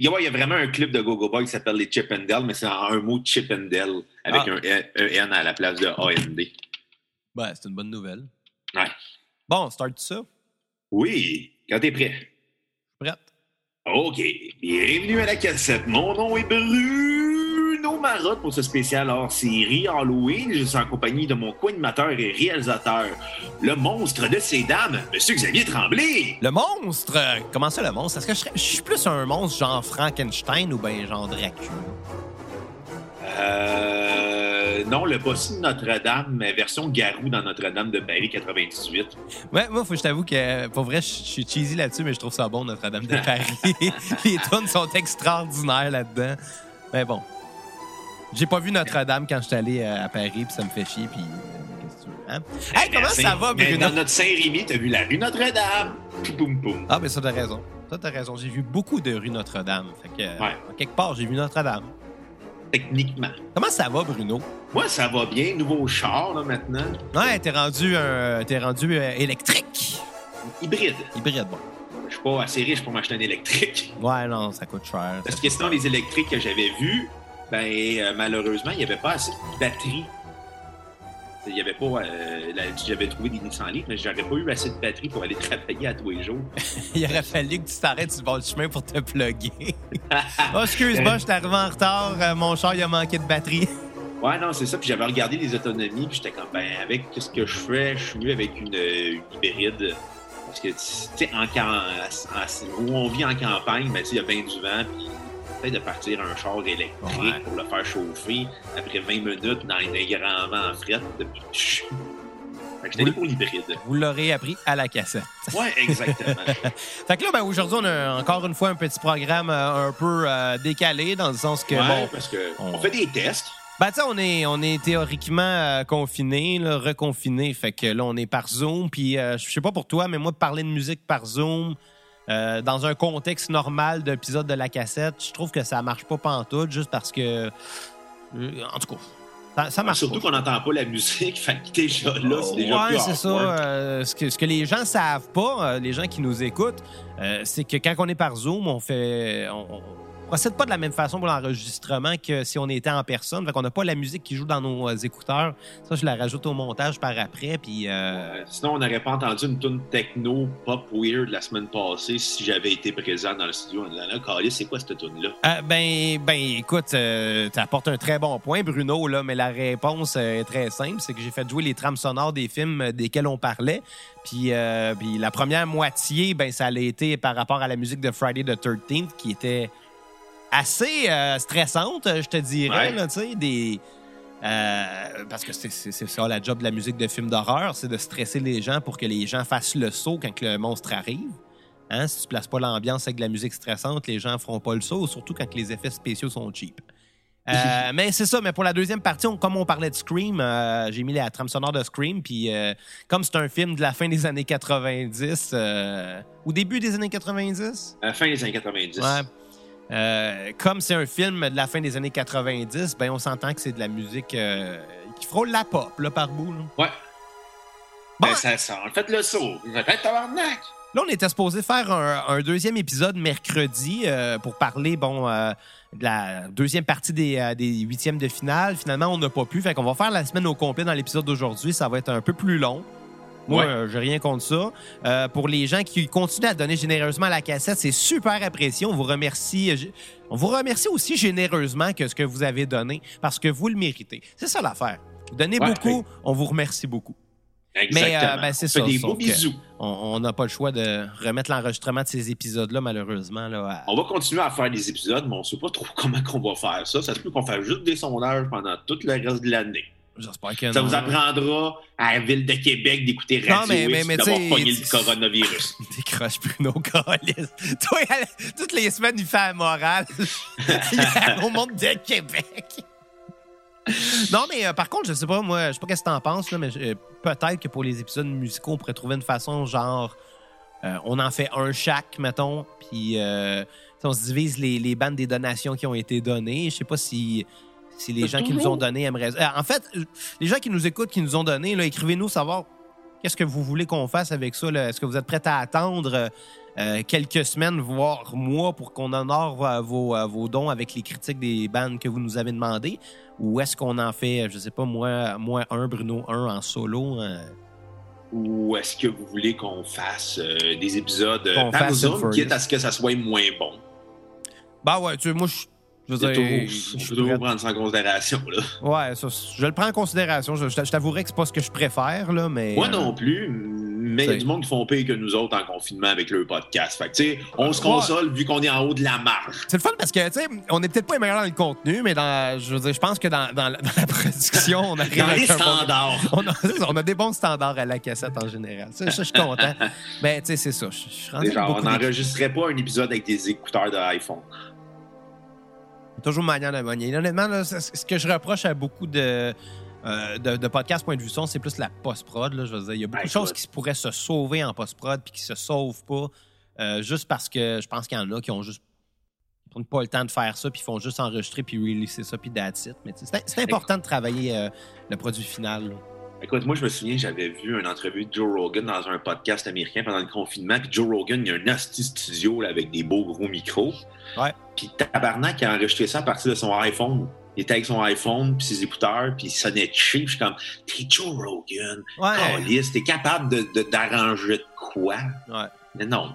Il y, a, il y a vraiment un clip de Gogo Boy qui s'appelle les Chip and Dale, mais c'est en un mot Chip and Dale avec Ah. un, E- un N à la place de AND. Ben, c'est une bonne nouvelle. Ouais. Bon, start ça? Oui, quand t'es prêt. Prête? OK. Bienvenue à la cassette. Mon nom est Bruno Marotte pour ce spécial hors série Halloween. Je suis en compagnie de mon co-animateur et réalisateur, le monstre de ces dames, Monsieur Xavier Tremblay. Le monstre! Comment ça, le monstre? Est-ce que je, serais- je suis plus un monstre genre Frankenstein ou ben genre Dracula? Euh, non, le bossu de Notre-Dame, mais version Garou dans Notre-Dame de Paris 98. Ouais, moi, faut que je t'avoue que, pour vrai, je je suis cheesy là-dessus, mais je trouve ça bon, Notre-Dame de Paris. Les tunes sont extraordinaires là-dedans. Mais bon. J'ai pas vu Notre-Dame quand je suis allé euh, à Paris, puis ça me fait chier, puis... euh, hein? Hey, comment ça va, Mais Bruno? Dans notre Saint-Rémy, t'as vu la rue Notre-Dame. Poum, poum. Ah, ben ça, t'as raison. Ça, t'as raison. J'ai vu beaucoup de rue Notre-Dame. Fait que, euh, Ouais. quelque part, j'ai vu Notre-Dame. Techniquement. Comment ça va, Bruno? Moi, ça va bien. Nouveau char, là, maintenant. Ouais, t'es rendu, t'es rendu euh, électrique. Hybride. Hybride, bon. Je suis pas assez riche pour m'acheter un électrique. Ouais, non, ça coûte cher. Parce que sinon, les électriques que j'avais vus, ben, euh, malheureusement, il n'y avait pas assez de batterie. Il y avait pas. euh, J'avais trouvé des Nissan Leaf, mais j'aurais pas eu assez de batterie pour aller travailler à tous les jours. Il aurait fallu que tu t'arrêtes sur le chemin pour te plugger. oh, excuse-moi, je suis arrivé en retard. euh, mon char, il a manqué de batterie. Ouais, non, c'est ça. Puis j'avais regardé les autonomies, puis j'étais comme, ben, avec ce que je fais, je suis mieux avec une, une hybride. Parce que, tu sais, en, camp- en- où on vit en campagne, ben, tu sais, il y a bien du vent, puis de partir un char électrique Ouais. pour le faire chauffer après 20 minutes dans un grand vent en fret. Depuis... Fait que j'étais pour l'hybride. Vous l'aurez appris à la cassette. Ouais, exactement. Fait que là, ben, aujourd'hui, on a encore une fois un petit programme euh, un peu euh, décalé, dans le sens que, ouais, bon, parce que on- on fait des tests. Ben, tu on est, on est théoriquement euh, confiné, là, reconfiné. Fait que là, on est par Zoom. Puis, euh, je sais pas pour toi, mais moi, parler de musique par Zoom, euh, dans un contexte normal d'épisode de la cassette, je trouve que ça marche pas pantoute, juste parce que. euh, en tout cas, ça, ça marche Surtout qu'on n'entend pas la musique. Fait que déjà là, c'est déjà ouais, plus c'est ça. euh, ce, que, ce que les gens savent pas, les gens qui nous écoutent, c'est que quand on est par Zoom, on fait. On, on procède pas de la même façon pour l'enregistrement que si on était en personne. Fait qu'on n'a pas la musique qui joue dans nos euh, écouteurs. Ça, je la rajoute au montage par après. Puis. euh, Euh, sinon, on n'aurait pas entendu une tune techno pop weird la semaine passée si j'avais été présent dans le studio en disant là, c'est quoi cette tune là euh, ben, ben, écoute, tu apportes un très bon point, Bruno, là, mais la réponse euh, est très simple. C'est que j'ai fait jouer les trames sonores des films euh, desquels on parlait. Puis, euh, puis la première moitié, ben, ça a été par rapport à la musique de Friday the 13th, qui était assez euh, stressante, je te dirais, Ouais. là, des... euh, parce que c'est ça la job de la musique de film d'horreur, c'est de stresser les gens pour que les gens fassent le saut quand le monstre arrive. Hein, si tu places pas l'ambiance avec de la musique stressante, les gens feront pas le saut, surtout quand les effets spéciaux sont cheap. Euh, mais c'est ça, mais pour la deuxième partie, on- comme on parlait de Scream, euh, j'ai mis la trame sonore de Scream, puis euh, comme c'est un film de la fin des années 90, euh, au début des années 90, À la fin des années 90. Ouais. Euh, comme c'est un film de la fin des années 90, ben on s'entend que c'est de la musique euh, qui frôle la pop là, par bout. Là. Ouais. Bon. Ben, ça sent. Faites le saut. Faites tabarnak. Là, on était supposé faire un, un deuxième épisode mercredi euh, pour parler, bon, euh, de la deuxième partie des, euh, des huitièmes de finale. Finalement, on n'a pas pu. Fait qu'on va faire la semaine au complet dans l'épisode d'aujourd'hui. Ça va être un peu plus long. Moi, Ouais. euh, j'ai rien contre ça. Euh, pour les gens qui continuent à donner généreusement à la cassette, c'est super apprécié. On vous remercie. euh, On vous remercie aussi généreusement que ce que vous avez donné parce que vous le méritez. C'est ça l'affaire. Donnez Ouais, beaucoup, on vous remercie beaucoup. Exactement. Mais, euh, ben, c'est On ça, des beaux bisous. On- On n'a pas le choix de remettre l'enregistrement de ces épisodes-là, malheureusement. Là, à- On va continuer à faire des épisodes, mais on ne sait pas trop comment qu'on va faire ça. Ça se peut qu'on fasse juste des sondages pendant tout le reste de l'année. J'espère que Ça non. vous apprendra à la ville de Québec d'écouter Non, Radio mais- X mais- mais d'avoir pogné le coronavirus. Décroche Bruno Callis. Toi, elle- toutes les semaines, il fait la morale. au monde de Québec. Non, mais euh, par contre, je sais pas, moi, je sais pas qu'est-ce que t'en penses, là, mais euh, peut-être que pour les épisodes musicaux, on pourrait trouver une façon, genre, euh, on en fait un chaque, mettons, puis euh, on se divise les, les bandes des donations qui ont été données. Je sais pas si, si les gens qui nous ont donné aimeraient. Euh, en fait, les gens qui nous écoutent, qui nous ont donné, là, écrivez-nous savoir qu'est-ce que vous voulez qu'on fasse avec ça. là. Est-ce que vous êtes prêts à attendre euh, euh, quelques semaines, voire mois, pour qu'on honore euh, vos, euh, vos dons avec les critiques des bandes que vous nous avez demandé? Ou est-ce qu'on en fait, je sais pas, moi, moi un, Bruno un en solo? euh? Ou est-ce que vous voulez qu'on fasse euh, des épisodes euh, par Zoom, quitte à ce que ça soit moins bon? Bah ouais, tu sais, moi, je, je veux dire, je toujours prendre ça en considération. Là. Ouais, ça, je le prends en considération. Je, je t'avouerais que c'est pas ce que je préfère, là, mais. Moi euh, non plus, mais il y a du monde qui font pire que nous autres en confinement avec leur podcast. Fait que, tu sais, on se Ouais. console vu qu'on est en haut de la marge. C'est le fun parce que, tu sais, on est peut-être pas les meilleurs dans le contenu, mais dans, je veux dire, je pense que dans, dans la, dans la production, on arrive Dans les un bon- standards. on, a, on a des bons standards à la cassette en général. Ça, je suis content. Mais, tu sais, c'est ça. Je, je Genre, on n'enregistrerait pas un épisode avec des écouteurs de iPhone. Toujours manière de manier. Honnêtement, là, ce que je reproche à beaucoup de, euh, de, de podcasts point de vue son, c'est plus la post-prod. là. Je veux dire, il y a beaucoup Ben, de choses qui pourraient se sauver en post-prod puis qui se sauvent pas. euh, juste parce que je pense qu'il y en a qui ont juste qui prennent pas le temps de faire ça puis ils font juste enregistrer puis releaser ça puis that's it. Mais c'est c'est important de travailler euh, le produit final. là. Écoute, moi, je me souviens, j'avais vu une entrevue de Joe Rogan dans un podcast américain pendant le confinement. Puis Joe Rogan, il y a un hostie studio là, avec des beaux gros micros. Ouais. Puis Tabarnak a enregistré ça à partir de son iPhone. Il était avec son iPhone, puis ses écouteurs, puis il sonnait cheap. Je suis comme, t'es Joe Rogan. Ouais. T'es capable de- de- d'arranger de, quoi? ouais. Mais non.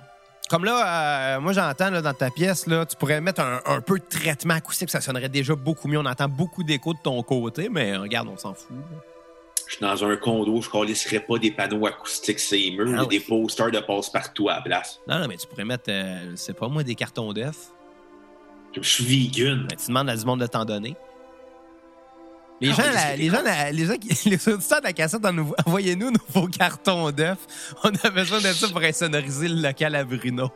Comme là, euh, moi j'entends dans ta pièce, là, tu pourrais mettre un, un peu de traitement acoustique, ça sonnerait déjà beaucoup mieux. On entend beaucoup d'écho de ton côté, mais euh, regarde, on s'en fout. là. Je suis dans un condo, je ne pas des panneaux acoustiques sur les murs, Ah mais oui. des posters de passe-partout à la place. Non, non, mais tu pourrais mettre, euh, sais pas moi, des cartons d'œufs. Je suis vegan. Ben, tu demandes à du monde de t'en donner. Les Ah gens, la- c'est les, gens la- les gens qui, les auditeurs de la cassette, envoyez-nous nos- vos cartons d'œufs. On a besoin de ça pour insonoriser le local à Bruno.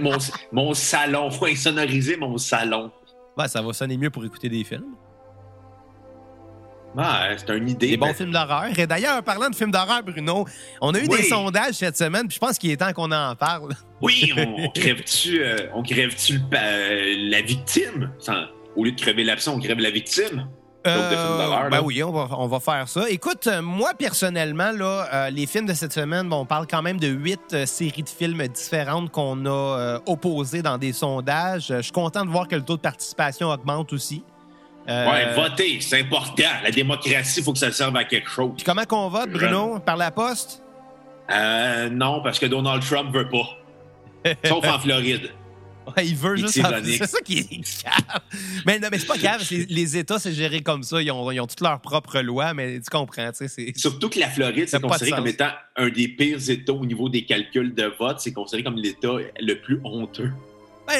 mon, mon salon, faut insonoriser mon salon. Ouais, ça va sonner mieux pour écouter des films. C'est une idée. Des bons mais- films d'horreur. Et d'ailleurs, en parlant de films d'horreur, Bruno, on a eu Oui. des sondages cette semaine, puis je pense qu'il est temps qu'on en parle. Oui, on, crève-tu euh, on crève-tu le pa- euh, la victime? Sans- au lieu de crever l'absent, on crève la victime. D'horreur, ben oui, on va, on va faire ça. Écoute, euh, moi, personnellement, là, euh, les films de cette semaine, bon, on parle quand même de huit euh, séries de films différentes qu'on a euh, opposées dans des sondages. Euh, Je suis content de voir que le taux de participation augmente aussi. Euh, Ouais, voter, c'est important. La démocratie, il faut que ça serve à quelque chose. Puis comment qu'on vote, Bruno? Par la poste? Euh, non, parce que Donald Trump veut pas. Sauf en Floride. Ouais, il veut juste... c'est en- ironique. C'est ça qui est grave. Mais non, mais c'est pas grave. Les, États, c'est géré comme ça. Ils ont, ils ont toutes leurs propres lois, mais tu comprends, tu sais, c'est... Surtout que la Floride, c'est considéré comme étant un des pires États au niveau des calculs de vote. C'est considéré comme l'État le plus honteux.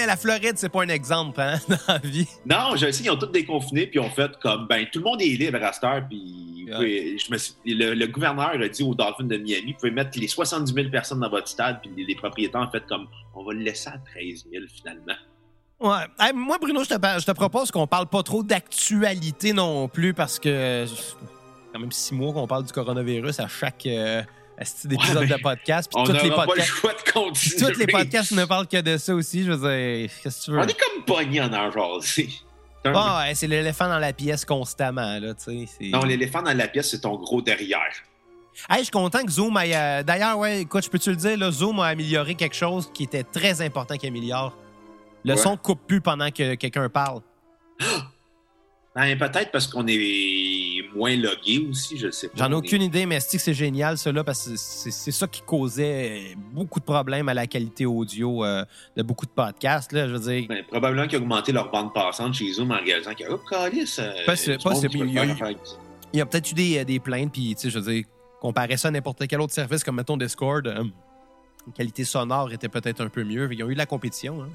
La Floride, c'est pas un exemple, hein, dans la vie. Non, je sais, ils ont tous déconfiné, puis ils ont fait comme, ben, tout le monde est libre à cette heure, puis pouvez- je me suis- le, le gouverneur a dit aux Dolphins de Miami, vous pouvez mettre les 70 000 personnes dans votre stade, puis les, les propriétaires ont fait comme, on va le laisser à 13 000 finalement. Ouais. Hey, moi, Bruno, je te, par- je te propose qu'on parle pas trop d'actualité non plus parce que c'est quand même six mois qu'on parle du coronavirus à chaque euh, asti d'épisode Ouais, mais de podcast. Puis On tous les n'aura pas le podcasts. choix de continuer. tous les podcasts ne parlent que de ça aussi. Je veux dire, qu'est-ce que tu veux? On est comme pognés en un- Bon, ouais, c'est l'éléphant dans la pièce constamment, là, Non, l'éléphant dans la pièce, c'est ton gros derrière. Hey, je suis content que Zoom ait. euh, D'ailleurs, ouais, écoute, je peux-tu le dire, là, Zoom a amélioré quelque chose qui était très important qu'il améliore. Le Ouais. son coupe plus pendant que quelqu'un parle. Ben, peut-être parce qu'on est moins logué aussi, je sais pas. J'en ai aucune idée, mais c'est que c'est génial, cela, parce que c'est ça qui causait beaucoup de problèmes à la qualité audio euh, de beaucoup de podcasts. Là, je veux dire, Ben, probablement qu'ils ont augmenté leur bande passante chez Zoom en réalisant que, oh, calice, euh, Possible, Il y a peut-être eu des, des plaintes, puis, tu sais, je veux dire, comparer ça à n'importe quel autre service, comme mettons Discord, euh, la qualité sonore était peut-être un peu mieux. Ils ont eu de la compétition. Hein.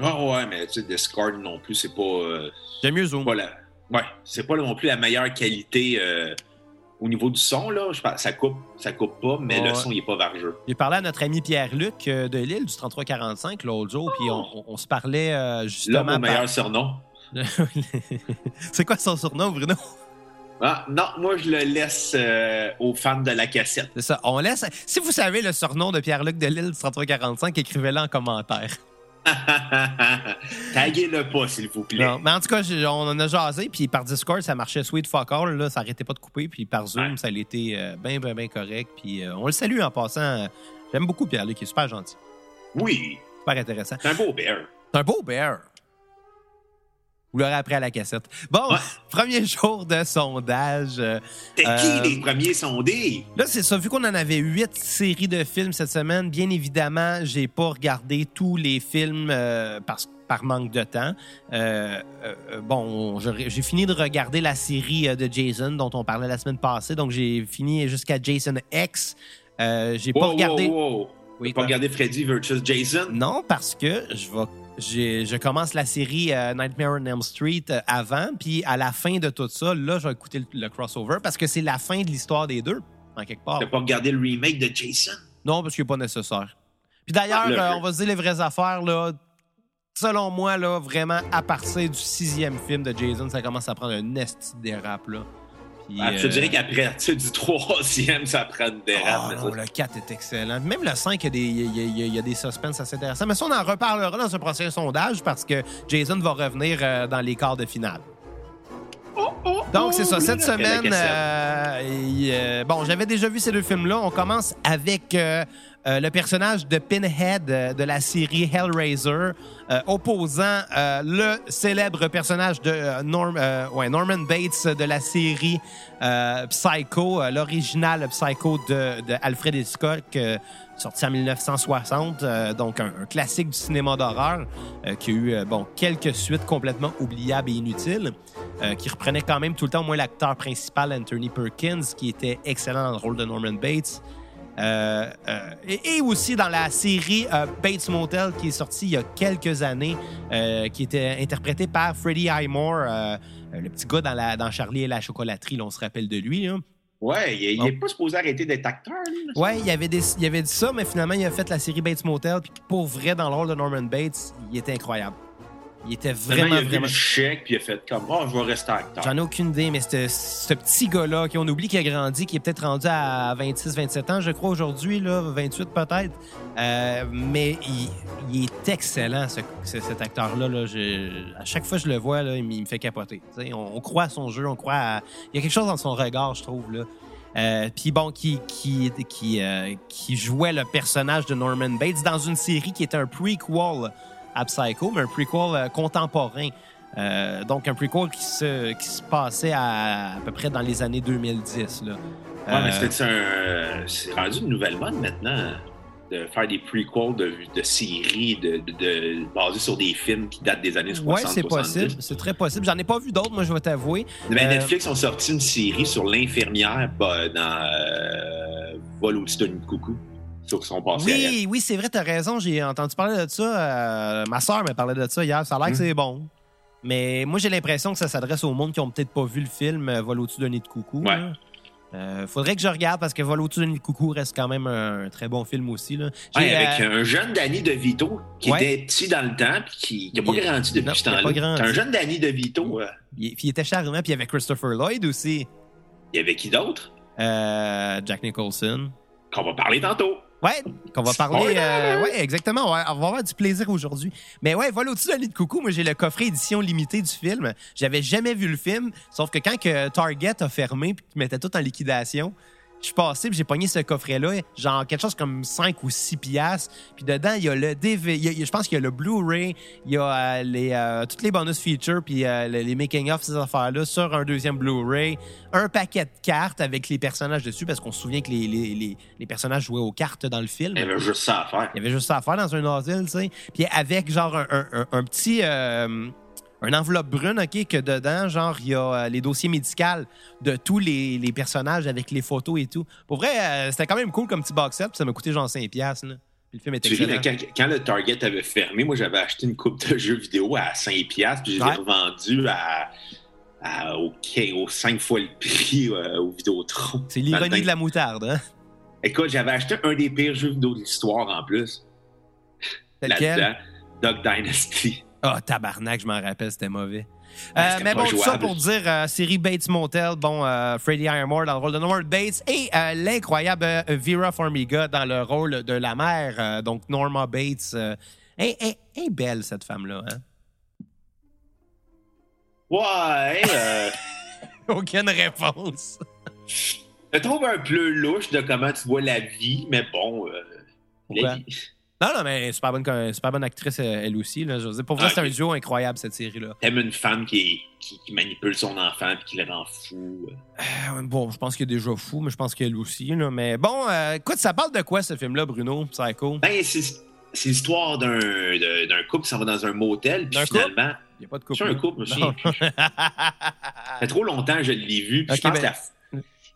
Ah ouais, mais tu sais, Discord non plus, c'est pas, euh, J'aime mieux Zoom. la... Ouais, c'est pas non plus la meilleure qualité euh, au niveau du son, là. Je pense, ça coupe, ça coupe pas, mais Ouais. le son, il est pas vargeux. J'ai parlé à notre ami Pierre-Luc euh, de Lille du 3345 l'autre jour, puis on, on- on se parlait euh, Là, justement. mon par- meilleur surnom. c'est quoi son surnom, Bruno? Ah, non, moi, je le laisse euh, aux fans de la cassette. C'est ça. On laisse. Si vous savez le surnom de Pierre-Luc de Lille du 3345, écrivez-le en commentaire. Taguez-le pas, s'il vous plaît. Non, mais en tout cas, on en a jasé, puis par Discord, ça marchait sweet fuck all, là, ça arrêtait pas de couper, puis par Zoom, Ouais. ça a été bien, bien, bien correct, puis euh, on le salue en passant. J'aime beaucoup Pierre-Luc, il est super gentil. Oui, Super intéressant. c'est un beau bear. C'est un beau bear. Vous l'aurez appris à la cassette. Bon, Ouais. premier jour de sondage. euh, T'es Euh, qui les premiers sondés? Là, c'est ça. Vu qu'on en avait huit séries de films cette semaine, bien évidemment, j'ai pas regardé tous les films euh, parce par manque de temps. Euh, euh, bon, j'ai fini de regarder la série euh, de Jason dont on parlait la semaine passée, donc j'ai fini jusqu'à Jason X. Euh, j'ai pas regardé. wow, wow. Oui, T'as pas regardé Freddy versus Jason? Non, parce que je vais. J'ai- Je commence la série euh, Nightmare on Elm Street euh, avant, puis à la fin de tout ça, là, je vais écouter le, le crossover parce que c'est la fin de l'histoire des deux, en quelque part. T'as pas regardé le remake de Jason? Non, parce qu'il n'est pas nécessaire. Puis d'ailleurs, Ah, le- euh, on va se dire les vraies affaires, là. Selon moi, là, vraiment, à partir du sixième film de Jason, ça commence à prendre un esti dérap, là. Ah, Je te euh, dirais qu'après tu sais, du troisième, ça prend une dérape. ah, mais non, ça, le 4 est excellent. Même le 5, il y a des, il y a- y y des suspens assez intéressants. Mais ça, on en reparlera dans un prochain sondage parce que Jason va revenir euh, dans les quarts de finale. Oh, oh, Donc, c'est ça. oh, Cette semaine, euh, et, euh, bon, j'avais déjà vu ces deux films-là. On commence avec euh, le personnage de Pinhead euh, de la série Hellraiser, euh, opposant le célèbre personnage de Norman Bates de la série Psycho, l'original Psycho de, Alfred Hitchcock, sorti en 1960, euh, donc un, classique du cinéma d'horreur qui a eu bon quelques suites complètement oubliables et inutiles qui reprenait quand même tout le temps au moins l'acteur principal, Anthony Perkins, qui était excellent dans le rôle de Norman Bates. Euh, euh, et, et aussi dans la série euh, Bates Motel qui est sortie il y a quelques années, qui était interprété par Freddie Highmore, le petit gars dans, la, dans Charlie et la chocolaterie, là, on se rappelle de lui. Ouais, il, il Bon. est pas supposé arrêter d'être acteur, là. Ouais, il avait, des- il avait dit ça, mais finalement, il a fait la série Bates Motel. Puis pour vrai, dans le rôle de Norman Bates, il était incroyable. Il était vraiment, il a vu vraiment. le chèque, puis il a fait comme, oh, je vais rester acteur. J'en ai aucune idée, mais ce ce petit gars-là, qui on oublie qu'il a grandi, qui est peut-être rendu à 26, 27 ans, je crois, aujourd'hui, là, 28 peut-être. Euh, mais il, il est excellent, ce- ce- cet acteur-là. Là. À chaque fois que je le vois, là, il, me- fait capoter. On, on croit à son jeu, on croit à... Il y a quelque chose dans son regard, je trouve. Là. Euh, Puis bon, qui, qui, qui, euh, qui jouait le personnage de Norman Bates dans une série qui était un prequel Psycho, mais un prequel euh, contemporain. Euh, donc, un prequel qui se, qui se passait à, à peu près dans les années 2010. Là. Ouais, mais Euh, c'est un. C'est rendu une nouvelle mode maintenant de faire des prequels de, de séries de, de, de- basées sur des films qui datent des années 60. Ouais, c'est 70. possible. C'est très possible. J'en ai pas vu d'autres, moi, je vais t'avouer. Euh, Netflix ont sorti une série sur l'infirmière bah, dans Vol au-dessus de coucou. Sur son passé à elle. Oui, oui, c'est vrai, t'as raison. J'ai entendu parler de ça. euh, ma soeur m'a parlé de ça hier. Ça a l'air que Hmm. c'est bon. Mais moi, j'ai l'impression que ça s'adresse au monde qui ont peut-être pas vu le film euh, Vol au-dessus d'un nid de coucou. Ouais. là. Euh, faudrait que je regarde parce que Vol au-dessus d'un nid de coucou reste quand même un, très bon film aussi. Là. Ouais, avec euh, un jeune Danny DeVito qui Ouais. était petit dans le temps puis qui n'a pas Il- grandi depuis non, ce temps-là. un jeune Danny DeVito. euh, il, puis il était charmant. Puis il y avait Christopher Lloyd aussi. Il y avait qui d'autre? Euh, Jack Nicholson. Qu'on va parler tantôt. Ouais, qu'on va parler. Euh, ouais, exactement. On va, on va avoir du plaisir aujourd'hui. Mais ouais, voilà au-dessus de nid de coucou. Moi, j'ai le coffret édition limitée du film. J'avais jamais vu le film, sauf que quand que Target a fermé puis qu'ils mettaient tout en liquidation, je suis passé puis j'ai pogné ce coffret-là, genre quelque chose comme 5 ou 6 piastres. Puis dedans, il y a le DV, il y a- je pense qu'il y a le Blu-ray, il y a euh, les, euh, toutes les bonus features puis euh, les, les making-of, ces affaires-là, sur un deuxième Blu-ray, un paquet de cartes avec les personnages dessus, parce qu'on se souvient que les, les, les, les personnages jouaient aux cartes dans le film. Il y avait juste ça à faire. Il y avait juste ça à faire dans un asile, tu sais. Puis avec, genre, un, un- un- un petit... une enveloppe brune, OK, que dedans, genre, il y a euh, les dossiers médicaux de tous les, les personnages avec les photos et tout. Pour vrai, euh, c'était quand même cool comme petit box set, puis ça m'a coûté genre 5$, piastres, là. Puis le film était ris, quand, quand le Target avait fermé, moi j'avais acheté une coupe de jeux vidéo à 5$, puis je l'ai Ouais. revendu à, à- au, au 5 fois le prix euh, au Vidéotron. C'est l'ironie de la moutarde, hein? Écoute, j'avais acheté un des pires jeux vidéo de l'histoire en plus. Là-dedans. Dog Dynasty. Ah, tabarnak, je m'en rappelle, c'était mauvais. Euh, mais bon, tout ça pour dire euh, série Bates Motel, bon, euh, Freddie Highmore dans le rôle de Norman Bates et euh, l'incroyable Vera Farmiga dans le rôle de la mère, donc Norma Bates. Elle, est belle, cette femme-là. Hein? Ouais, euh, Aucune réponse. je trouve un peu louche de comment tu vois la vie, mais bon, la vie. Non, non, mais super bonne, super bonne actrice, euh, elle aussi. Là. Je veux dire, pour vrai, Ah, c'est un duo incroyable, cette série-là. T'aimes une femme qui, qui, qui manipule son enfant puis qui le rend fou. Euh, Bon, je pense qu'il est déjà fou, mais je pense qu'elle aussi. Là. Mais bon, euh, écoute, ça parle de quoi, ce film-là, Bruno? Psycho? Ben, c'est l'histoire d'un couple qui s'en va dans un motel, puis couple? finalement. Il n'y a pas de couple. C'est un couple. Ça fait trop longtemps que je l'ai vu, puis Ok, je pense ben- que la-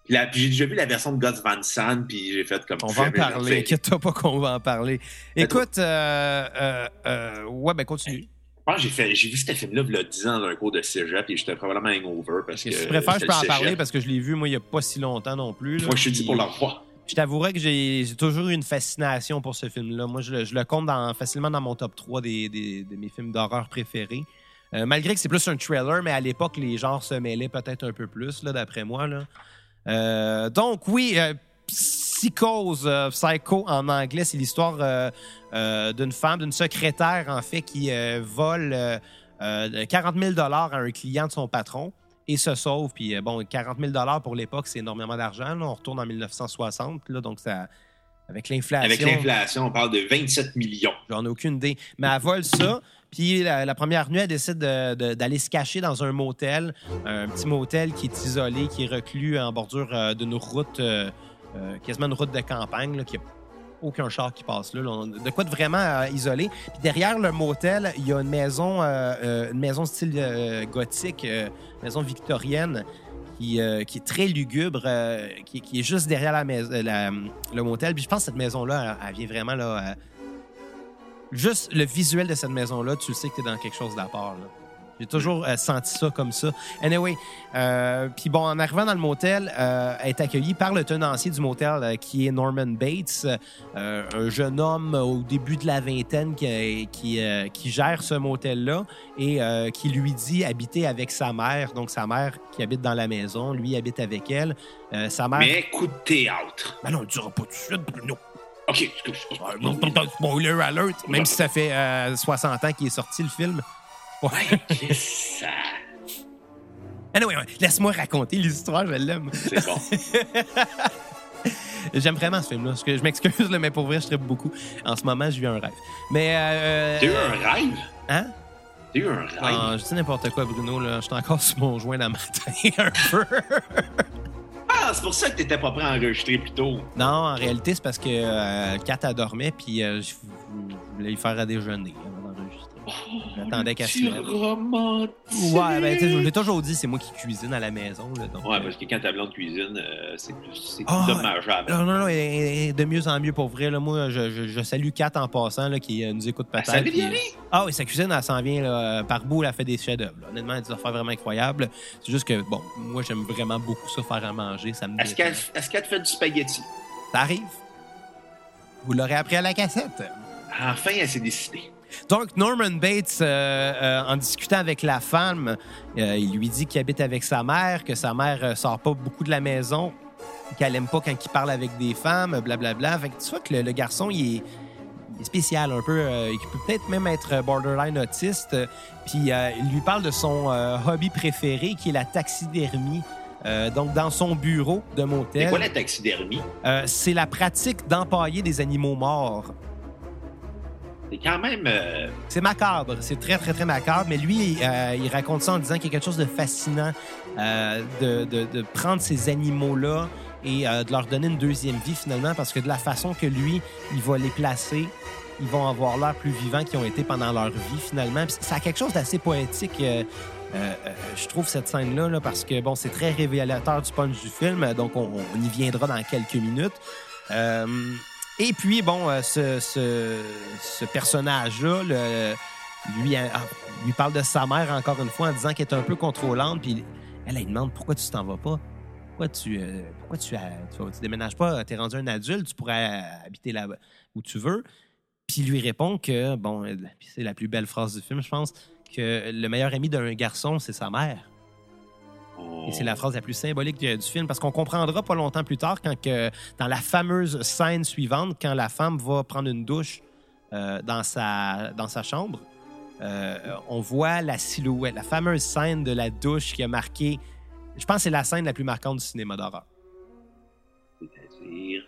j'ai déjà vu la version de Gus Van Sant, puis j'ai fait comme On va en parler. Inquiète-toi pas qu'on va en parler. Écoute, euh, euh, euh, ouais, ben continue. Je pense que j'ai fait- j'ai vu ce film-là il y a 10 ans dans un cours de cégep, et j'étais probablement hangover parce que. si tu préfères, je peux en parler parce que je l'ai vu, moi, il n'y a pas si longtemps non plus. là. Moi, je suis dit pour le revoir. Je t'avouerais que j'ai toujours eu une fascination pour ce film-là. Moi, je, le- je le compte dans- facilement dans mon top 3 des, des- de mes films d'horreur préférés. Euh, malgré que c'est plus un thriller, mais à l'époque, les genres se mêlaient peut-être un peu plus, là, d'après moi. Là. Euh, donc, oui, euh, Psychose, euh, Psycho en anglais, c'est l'histoire euh, d'une femme, d'une secrétaire, en fait, qui vole euh, euh, 40 000 à un client de son patron et se sauve. Puis, bon, 40 000 pour l'époque, c'est énormément d'argent. là. On retourne en 1960, là, donc ça, avec l'inflation. Avec l'inflation, on parle de 27 millions. J'en ai aucune idée. Mais elle vole ça. Puis la, première nuit, elle décide de- de- d'aller se cacher dans un motel, un petit motel qui est isolé, qui est reclus en bordure euh, d'une route, euh, euh, quasiment une route de campagne, là, qui a aucun char qui passe là. De quoi de vraiment euh, isolé. Puis derrière le motel, il y a une maison, euh, une maison style gothique, maison victorienne. Qui, est très lugubre, qui, est juste derrière le motel. Puis je pense que cette maison-là, elle, elle vient vraiment là, juste le visuel de cette maison-là, tu le sais que tu es dans quelque chose d'à part. là. J'ai toujours euh, senti ça comme ça. Anyway, euh, puis bon, en arrivant dans le motel, euh, elle est accueillie par le tenancier du motel euh, qui est Norman Bates, un jeune homme au début de la vingtaine qui, qui, qui gère ce motel-là et qui lui dit habiter avec sa mère. Donc sa mère qui habite dans la maison, lui habite avec elle. Sa mère... Mais coup de théâtre. Ben non, on le dira pas tout de suite, Bruno. OK, bon, Spoiler alert! Même si ça fait euh, 60 ans qu'il est sorti le film. Ouais, qu'est-ce que ça. Anyway, ouais, laisse-moi raconter l'histoire, je l'aime. C'est bon. J'aime vraiment ce film-là. Je m'excuse, mais pour vrai, je tripe beaucoup. En ce moment, je vis un rêve. Mais. Euh, T'as eu un rêve? Hein? T'as eu un rêve? Non, je dis n'importe quoi, Bruno. Là. Je suis encore sur mon joint le matin, un peu. Ah, c'est pour ça que t'étais pas prêt à enregistrer plus tôt. non, en réalité, c'est parce que euh, Kat, elle dormait, puis euh, je voulais lui faire à déjeuner. J'attendais qu'elle se Tu lève. romantique. Ouais, ben, tu sais, je l'ai toujours dit, c'est moi qui cuisine à la maison. Là, donc, Ouais, euh, parce que quand ta blonde cuisine, euh, c'est plus, c'est plus Ah, dommageable. Non, non, non, et- et- et de mieux en mieux pour vrai. Là, moi, je, je- je salue Kat en passant, là, qui euh, nous écoute peut-être. savait puis, bien aller. Ah oui, sa cuisine, elle s'en vient là, par bout, elle fait des chefs-d'œuvre. là. Honnêtement, elle a des affaires vraiment incroyables. C'est juste que, bon, moi, j'aime vraiment beaucoup ça, faire à manger. Ça me Est-ce détend. qu'elle est-ce qu'elle te fait du spaghetti? Ça arrive. Vous l'aurez appris à la cassette. Enfin, elle s'est décidée. Donc, Norman Bates, euh, euh, en discutant avec la femme, euh, il lui dit qu'il habite avec sa mère, que sa mère sort pas beaucoup de la maison, qu'elle aime pas quand il parle avec des femmes, blablabla. Fait que tu vois que le, le garçon, il est, spécial un peu. euh, il peut peut-être même être borderline autiste. Euh, Puis, euh, il lui parle de son hobby préféré, qui est la taxidermie. Donc, dans son bureau de C'est motel, quoi la taxidermie? c'est la pratique d'empailler des animaux morts. C'est quand même. euh, C'est macabre, c'est très, très, très macabre, mais lui, euh, il raconte ça en disant qu'il y a quelque chose de fascinant euh, de, de- prendre ces animaux-là et de leur donner une deuxième vie finalement, parce que de la façon que lui, il va les placer, ils vont avoir l'air plus vivants qu'ils ont été pendant leur vie finalement. Ça a quelque chose d'assez poétique. je trouve cette scène-là, là, parce que bon, c'est très révélateur du punch du film, donc on, y viendra dans quelques minutes. Et puis, bon, euh, ce, personnage-là, euh, ah, lui parle de sa mère encore une fois en disant qu'elle est un peu contrôlante. Puis elle, elle lui demande pourquoi tu t'en vas pas? Pourquoi tu, euh, pourquoi tu, euh, tu, tu déménages pas? Tu es rendu un adulte, tu pourrais habiter là où tu veux. Puis il lui répond que, bon, c'est la plus belle phrase du film, je pense, que le meilleur ami d'un garçon, c'est sa mère. Et c'est la phrase la plus symbolique du, film parce qu'on comprendra pas longtemps plus tard quand que, dans la fameuse scène suivante, quand la femme va prendre une douche euh, dans, sa, dans sa chambre, euh, on voit la silhouette, la fameuse scène de la douche qui a marqué. Je pense que c'est la scène la plus marquante du cinéma d'horreur. C'est-à-dire?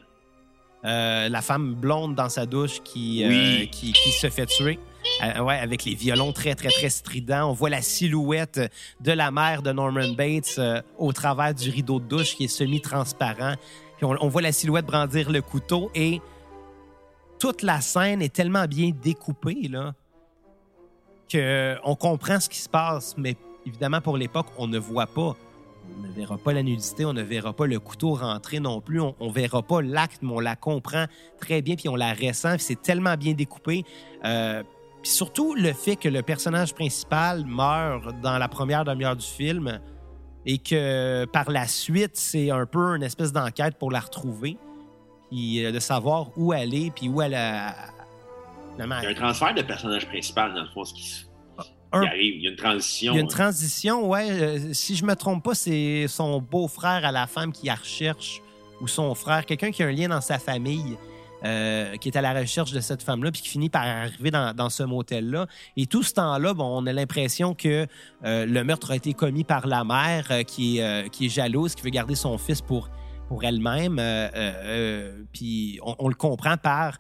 Euh, la femme blonde dans sa douche qui, Oui. qui, qui se fait tuer. Euh, ouais, avec les violons très, très, très stridents. On voit la silhouette de la mère de Norman Bates euh, au travers du rideau de douche qui est semi-transparent. On, voit la silhouette brandir le couteau et toute la scène est tellement bien découpée là, qu'on comprend ce qui se passe, mais évidemment, pour l'époque, on ne voit pas. On ne verra pas la nudité, on ne verra pas le couteau rentrer non plus, on, on verra pas l'acte, mais on la comprend très bien, puis on la ressent, c'est tellement bien découpé. Euh, puis surtout, le fait que le personnage principal meurt dans la première demi-heure du film et que par la suite, c'est un peu une espèce d'enquête pour la retrouver, puis euh, de savoir où elle est, puis où elle a... Il y a un transfert de personnage principal, dans le fond, ce qui, Un- arrive. Il y a une transition. Il y a une transition, ouais. euh, si je me trompe pas, c'est son beau-frère à la femme qui la recherche ou son frère, quelqu'un qui a un lien dans sa famille. Euh, qui est à la recherche de cette femme-là, puis qui finit par arriver dans, dans ce motel-là. Et tout ce temps-là, bon, on a l'impression que euh, le meurtre a été commis par la mère, euh, qui, est, euh, qui est jalouse, qui veut garder son fils pour, pour elle-même. euh, puis on, on le comprend par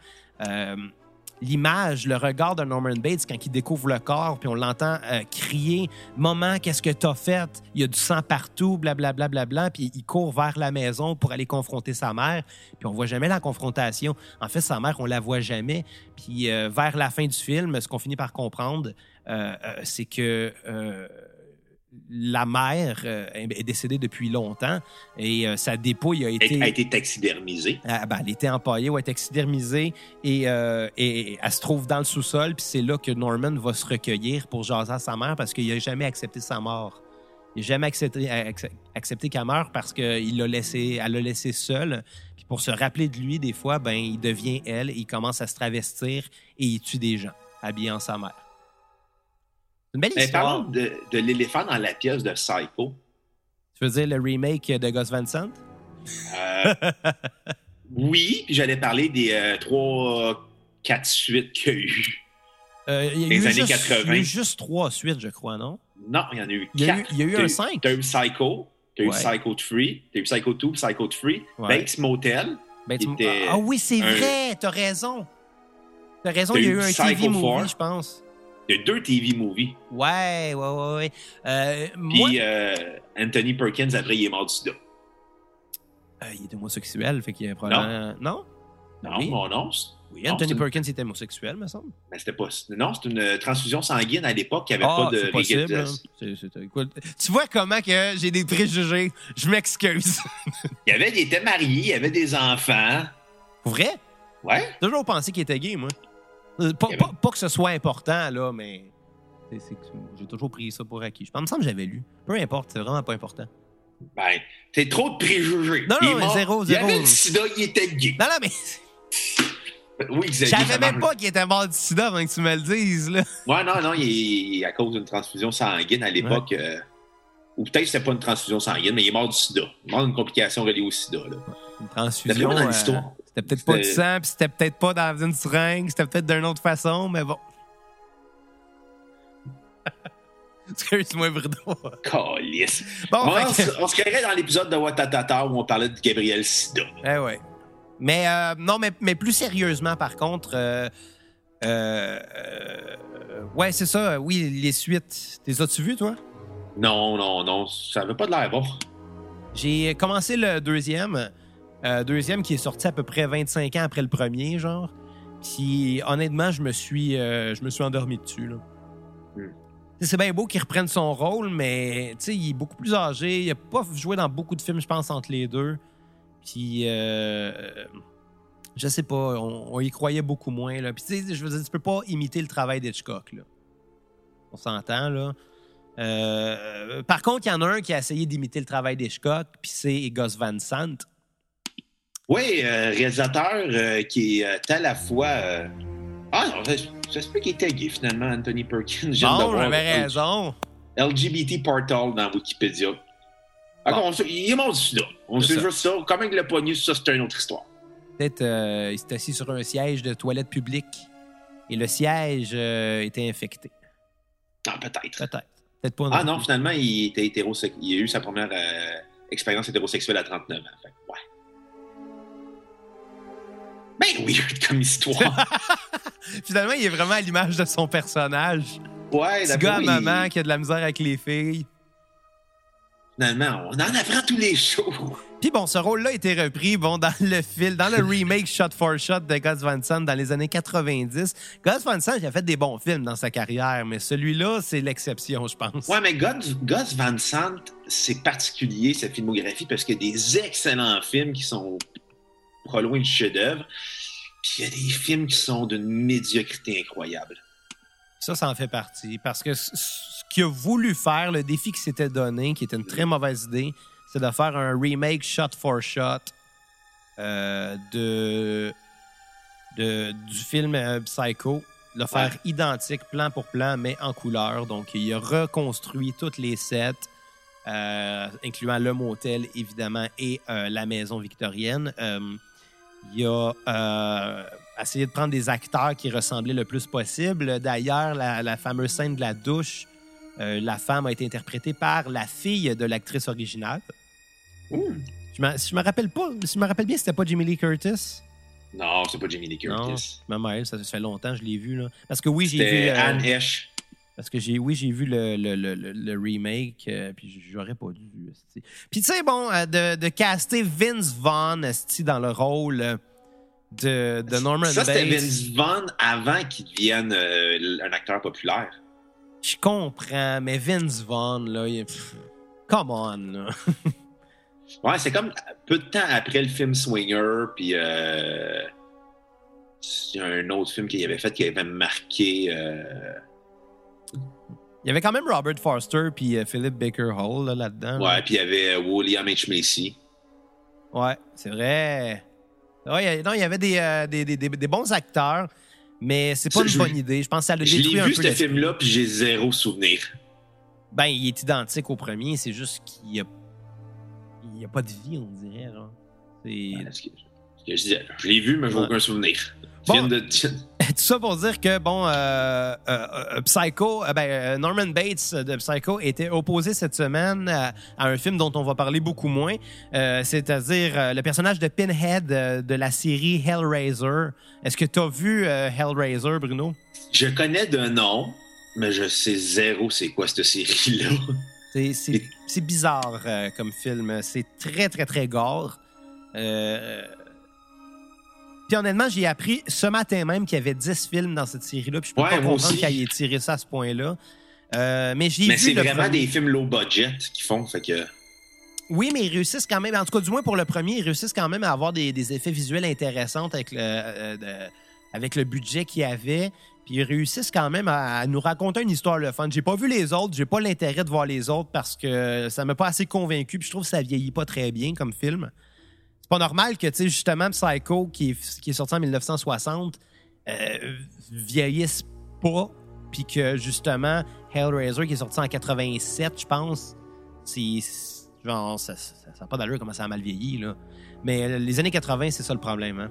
l'image, le regard de Norman Bates quand il découvre le corps, puis on l'entend euh, crier Maman, qu'est-ce que t'as fait? Il y a du sang partout, blablabla, bla, bla, bla. Puis il court vers la maison pour aller confronter sa mère. Puis on voit jamais la confrontation. En fait, sa mère, on la voit jamais. Puis euh, vers la fin du film, ce qu'on finit par comprendre, euh, c'est que la mère euh, est décédée depuis longtemps et euh, sa dépouille a été. Elle a été taxidermisée. Ah, ben, elle était empaillée ou taxidermisée et, euh, et, et elle se trouve dans le sous-sol. Puis c'est là que Norman va se recueillir pour jaser à sa mère parce qu'il n'a jamais accepté sa mort. Il n'a jamais accepté, acc- accepté qu'elle meure parce qu'elle l'a laissé, elle l'a laissé seule. Puis pour se rappeler de lui, des fois, ben, il devient elle et il commence à se travestir et il tue des gens habillant sa mère. Une belle Mais histoire. parlons de, de l'éléphant dans la pièce de Psycho. Tu veux dire le remake de Gus Van Sant? Euh, oui, puis j'allais parler des euh, trois, quatre suites qu'il y a eu. Euh, il y a Les eu années juste, 80. il y a eu juste trois suites, je crois, non? Non, il y en a eu Il y a eu, quatre. il y a eu un 5. T'as eu Psycho, t'as eu Ouais. Psycho 3, t'as eu Psycho 2, Psycho 3, Ouais. Bates Motel, Ah oui, c'est un- vrai, t'as raison. T'as raison, il y a eu eu un Psycho TV movie, 4. je pense. Il y a deux TV movies. Ouais, ouais, ouais, ouais. Euh, Puis moi, euh, Anthony Perkins, après, il est mort du sida. Euh, il était homosexuel, fait qu'il y a probablement. Non? Non, Oui. non, non. Oui, Non, Anthony c'est une- Perkins était homosexuel, me semble. mais c'était pas. Non, c'est une transfusion sanguine à l'époque qui avait Ah, pas de hein. Écoute, tu vois comment que j'ai des préjugés? Je m'excuse. Il, y avait, il était marié, il avait des enfants. Vrai? Ouais. J'ai toujours pensé qu'il était gay, moi. Euh, Pas, que ce soit important, là, mais. J'ai toujours pris ça pour acquis. Je pense, il me semble que j'avais lu. Peu importe, c'est vraiment pas important. Ben, c'est trop de préjugés. Non, Il non, mais mort. zéro, Il zéro. avait du sida, il était gay. Non, non, mais Oui, je savais même pas qu'il était mort du sida avant que tu me le dises, là. Ouais, non, non, il est, à cause d'une transfusion sanguine à l'époque. euh, ou peut-être que c'était pas une transfusion sanguine, mais il est mort du sida. Il est mort d'une complication reliée au sida. Là. Une transfusion. dans euh, l'histoire. C'était peut-être pas du sang, puis c'était peut-être pas dans une seringue, c'était peut-être d'une autre façon, mais bon. Excuse-moi, Bruno. Calice. Bon, on, que- on se créerait dans l'épisode de Watatata où on parlait de Gabriel Sida. Eh ouais. Mais euh, non, mais, mais plus sérieusement, par contre, euh, euh, euh, ouais, c'est ça. Oui, les suites. Les as-tu vues, toi? Non, non, non, ça avait pas de l'air bon. J'ai commencé le deuxième. Euh, deuxième qui est sorti à peu près 25 ans après le premier, genre. Puis honnêtement, je me suis, euh, je me suis endormi dessus. Là. Hmm. C'est bien beau qu'il reprenne son rôle, mais il est beaucoup plus âgé. Il a pas joué dans beaucoup de films, je pense, entre les deux. Puis, euh, je sais pas, on, on y croyait beaucoup moins. Là. Puis, je veux dire, tu peux pas imiter le travail d'Hitchcock. Là. On s'entend, là. Euh, par contre, il y en a un qui a essayé d'imiter le travail d'Hitchcock, puis c'est Gus Van Sant. Oui, euh, réalisateur euh, qui est à la fois. euh, Ah non, ça, ça se peut qu'il était gay finalement, Anthony Perkins. Bon, j'avais raison. LGBT Portal dans Wikipédia. Bon. on sait- il est mort du sida. On sait ça. juste ça. Comment il l'a pogné, ça, c'est une autre histoire. Peut-être euh, il s'est assis sur un siège de toilette publique et le siège euh, était infecté. Ah, peut-être. Peut-être. Peut-être pas. Ah non, finalement, il était. Il a eu sa première euh, expérience hétérosexuelle à 39 ans. Fait ouais. Ben weird comme histoire. Finalement, il est vraiment à l'image de son personnage. ouais, Petit gars à maman il- qui a de la misère avec les filles. Finalement, on en apprend tous les jours. Puis bon, ce rôle-là a été repris bon, dans le film, dans le remake Shot for Shot de Gus Van Sant dans les années 90. Gus Van Sant, il a fait des bons films dans sa carrière, mais celui-là, c'est l'exception, je pense. Ouais, mais Gus, Gus Van Sant, c'est particulier, sa filmographie, parce qu'il y a des excellents films qui sont pas loin du chef-d'œuvre. Puis il y a des films qui sont d'une médiocrité incroyable. Ça, ça en fait partie. Parce que ce qu'il a voulu faire, le défi qu'il s'était donné, qui était une très mauvaise idée, c'est de faire un remake shot for shot euh, de, de- du film euh, Psycho. Le faire Ouais. identique, plan pour plan, mais en couleur. Donc, il a reconstruit toutes les sets, euh, incluant le motel, évidemment, et euh, la maison victorienne. Il a euh, essayé de prendre des acteurs qui ressemblaient le plus possible. D'ailleurs, la, la fameuse scène de la douche, euh, la femme a été interprétée par la fille de l'actrice originale. Je si je me rappelle pas, si je me rappelle bien, c'était pas Jamie Lee Curtis? Non, c'est pas Jamie Lee Curtis. Ma mère, ça, ça fait longtemps, je l'ai vu là. Parce que oui, j'ai vu. Euh, Anne Hesh. Parce que j'ai, oui, j'ai vu le, le, le, remake, euh, puis j'aurais pas dû. Puis tu sais, bon, euh, de, de caster Vince Vaughn dans le rôle euh, de, de Norman Ça, c'était Bates. Vince Vaughn avant qu'il devienne euh, un acteur populaire. Je comprends, mais Vince Vaughn, là, il... pff, come on, là. Ouais, c'est comme peu de temps après le film Swinger, puis il y a un autre film qu'il avait fait qui avait marqué. Il y avait quand même Robert Forster puis euh, Philip Baker Hall là, là-dedans. là. ouais, puis il y avait euh, William H. Macy. Ouais, c'est vrai. Ouais, non, il y avait des, euh, des, des, des- des bons acteurs, mais c'est pas une je- bonne idée. Je pense que ça Je détruit l'ai un vu, ce film-là, puis j'ai zéro souvenir. Ben, il est identique au premier, c'est juste qu'il y a... il y a pas de vie, on dirait. Là. C'est... Ouais, ce que- ce que je disais, je l'ai vu, mais j'ai Ouais. aucun souvenir. Bon. De- Tout ça pour dire que, bon, euh, euh, euh, Psycho, euh, ben, Norman Bates de Psycho était opposé cette semaine à, à un film dont on va parler beaucoup moins, c'est-à-dire le personnage de Pinhead de la série Hellraiser. Est-ce que tu as vu Hellraiser, Bruno? Je connais de nom, mais je sais zéro c'est quoi cette série-là. C'est- C'est c'est bizarre euh, comme film. C'est très, très, très gore. Euh, Puis honnêtement, j'ai appris ce matin même qu'il y avait 10 films dans cette série-là. Puis je peux Ouais, pas comprendre qu'il ait tiré ça à ce point-là. Euh, mais j'ai c'est vraiment premier. des films low budget qu'ils font, fait que. Oui, mais ils réussissent quand même, en tout cas du moins pour le premier, ils réussissent quand même à avoir des, des effets visuels intéressants avec le, euh, de- avec le budget qu'il y avait. Puis ils réussissent quand même à, à nous raconter une histoire le fun. J'ai pas vu les autres, j'ai pas l'intérêt de voir les autres parce que ça m'a pas assez convaincu. Puis je trouve que ça vieillit pas très bien comme film. C'est pas normal que, tu sais, justement, Psycho, qui est, qui est sorti en 1960, euh, vieillisse pas. Puis que, justement, Hellraiser, qui est sorti en 87, je pense, c'est. Genre, ça n'a pas d'allure comment ça a mal vieilli, là. Mais euh, les années 80, c'est ça le problème, hein.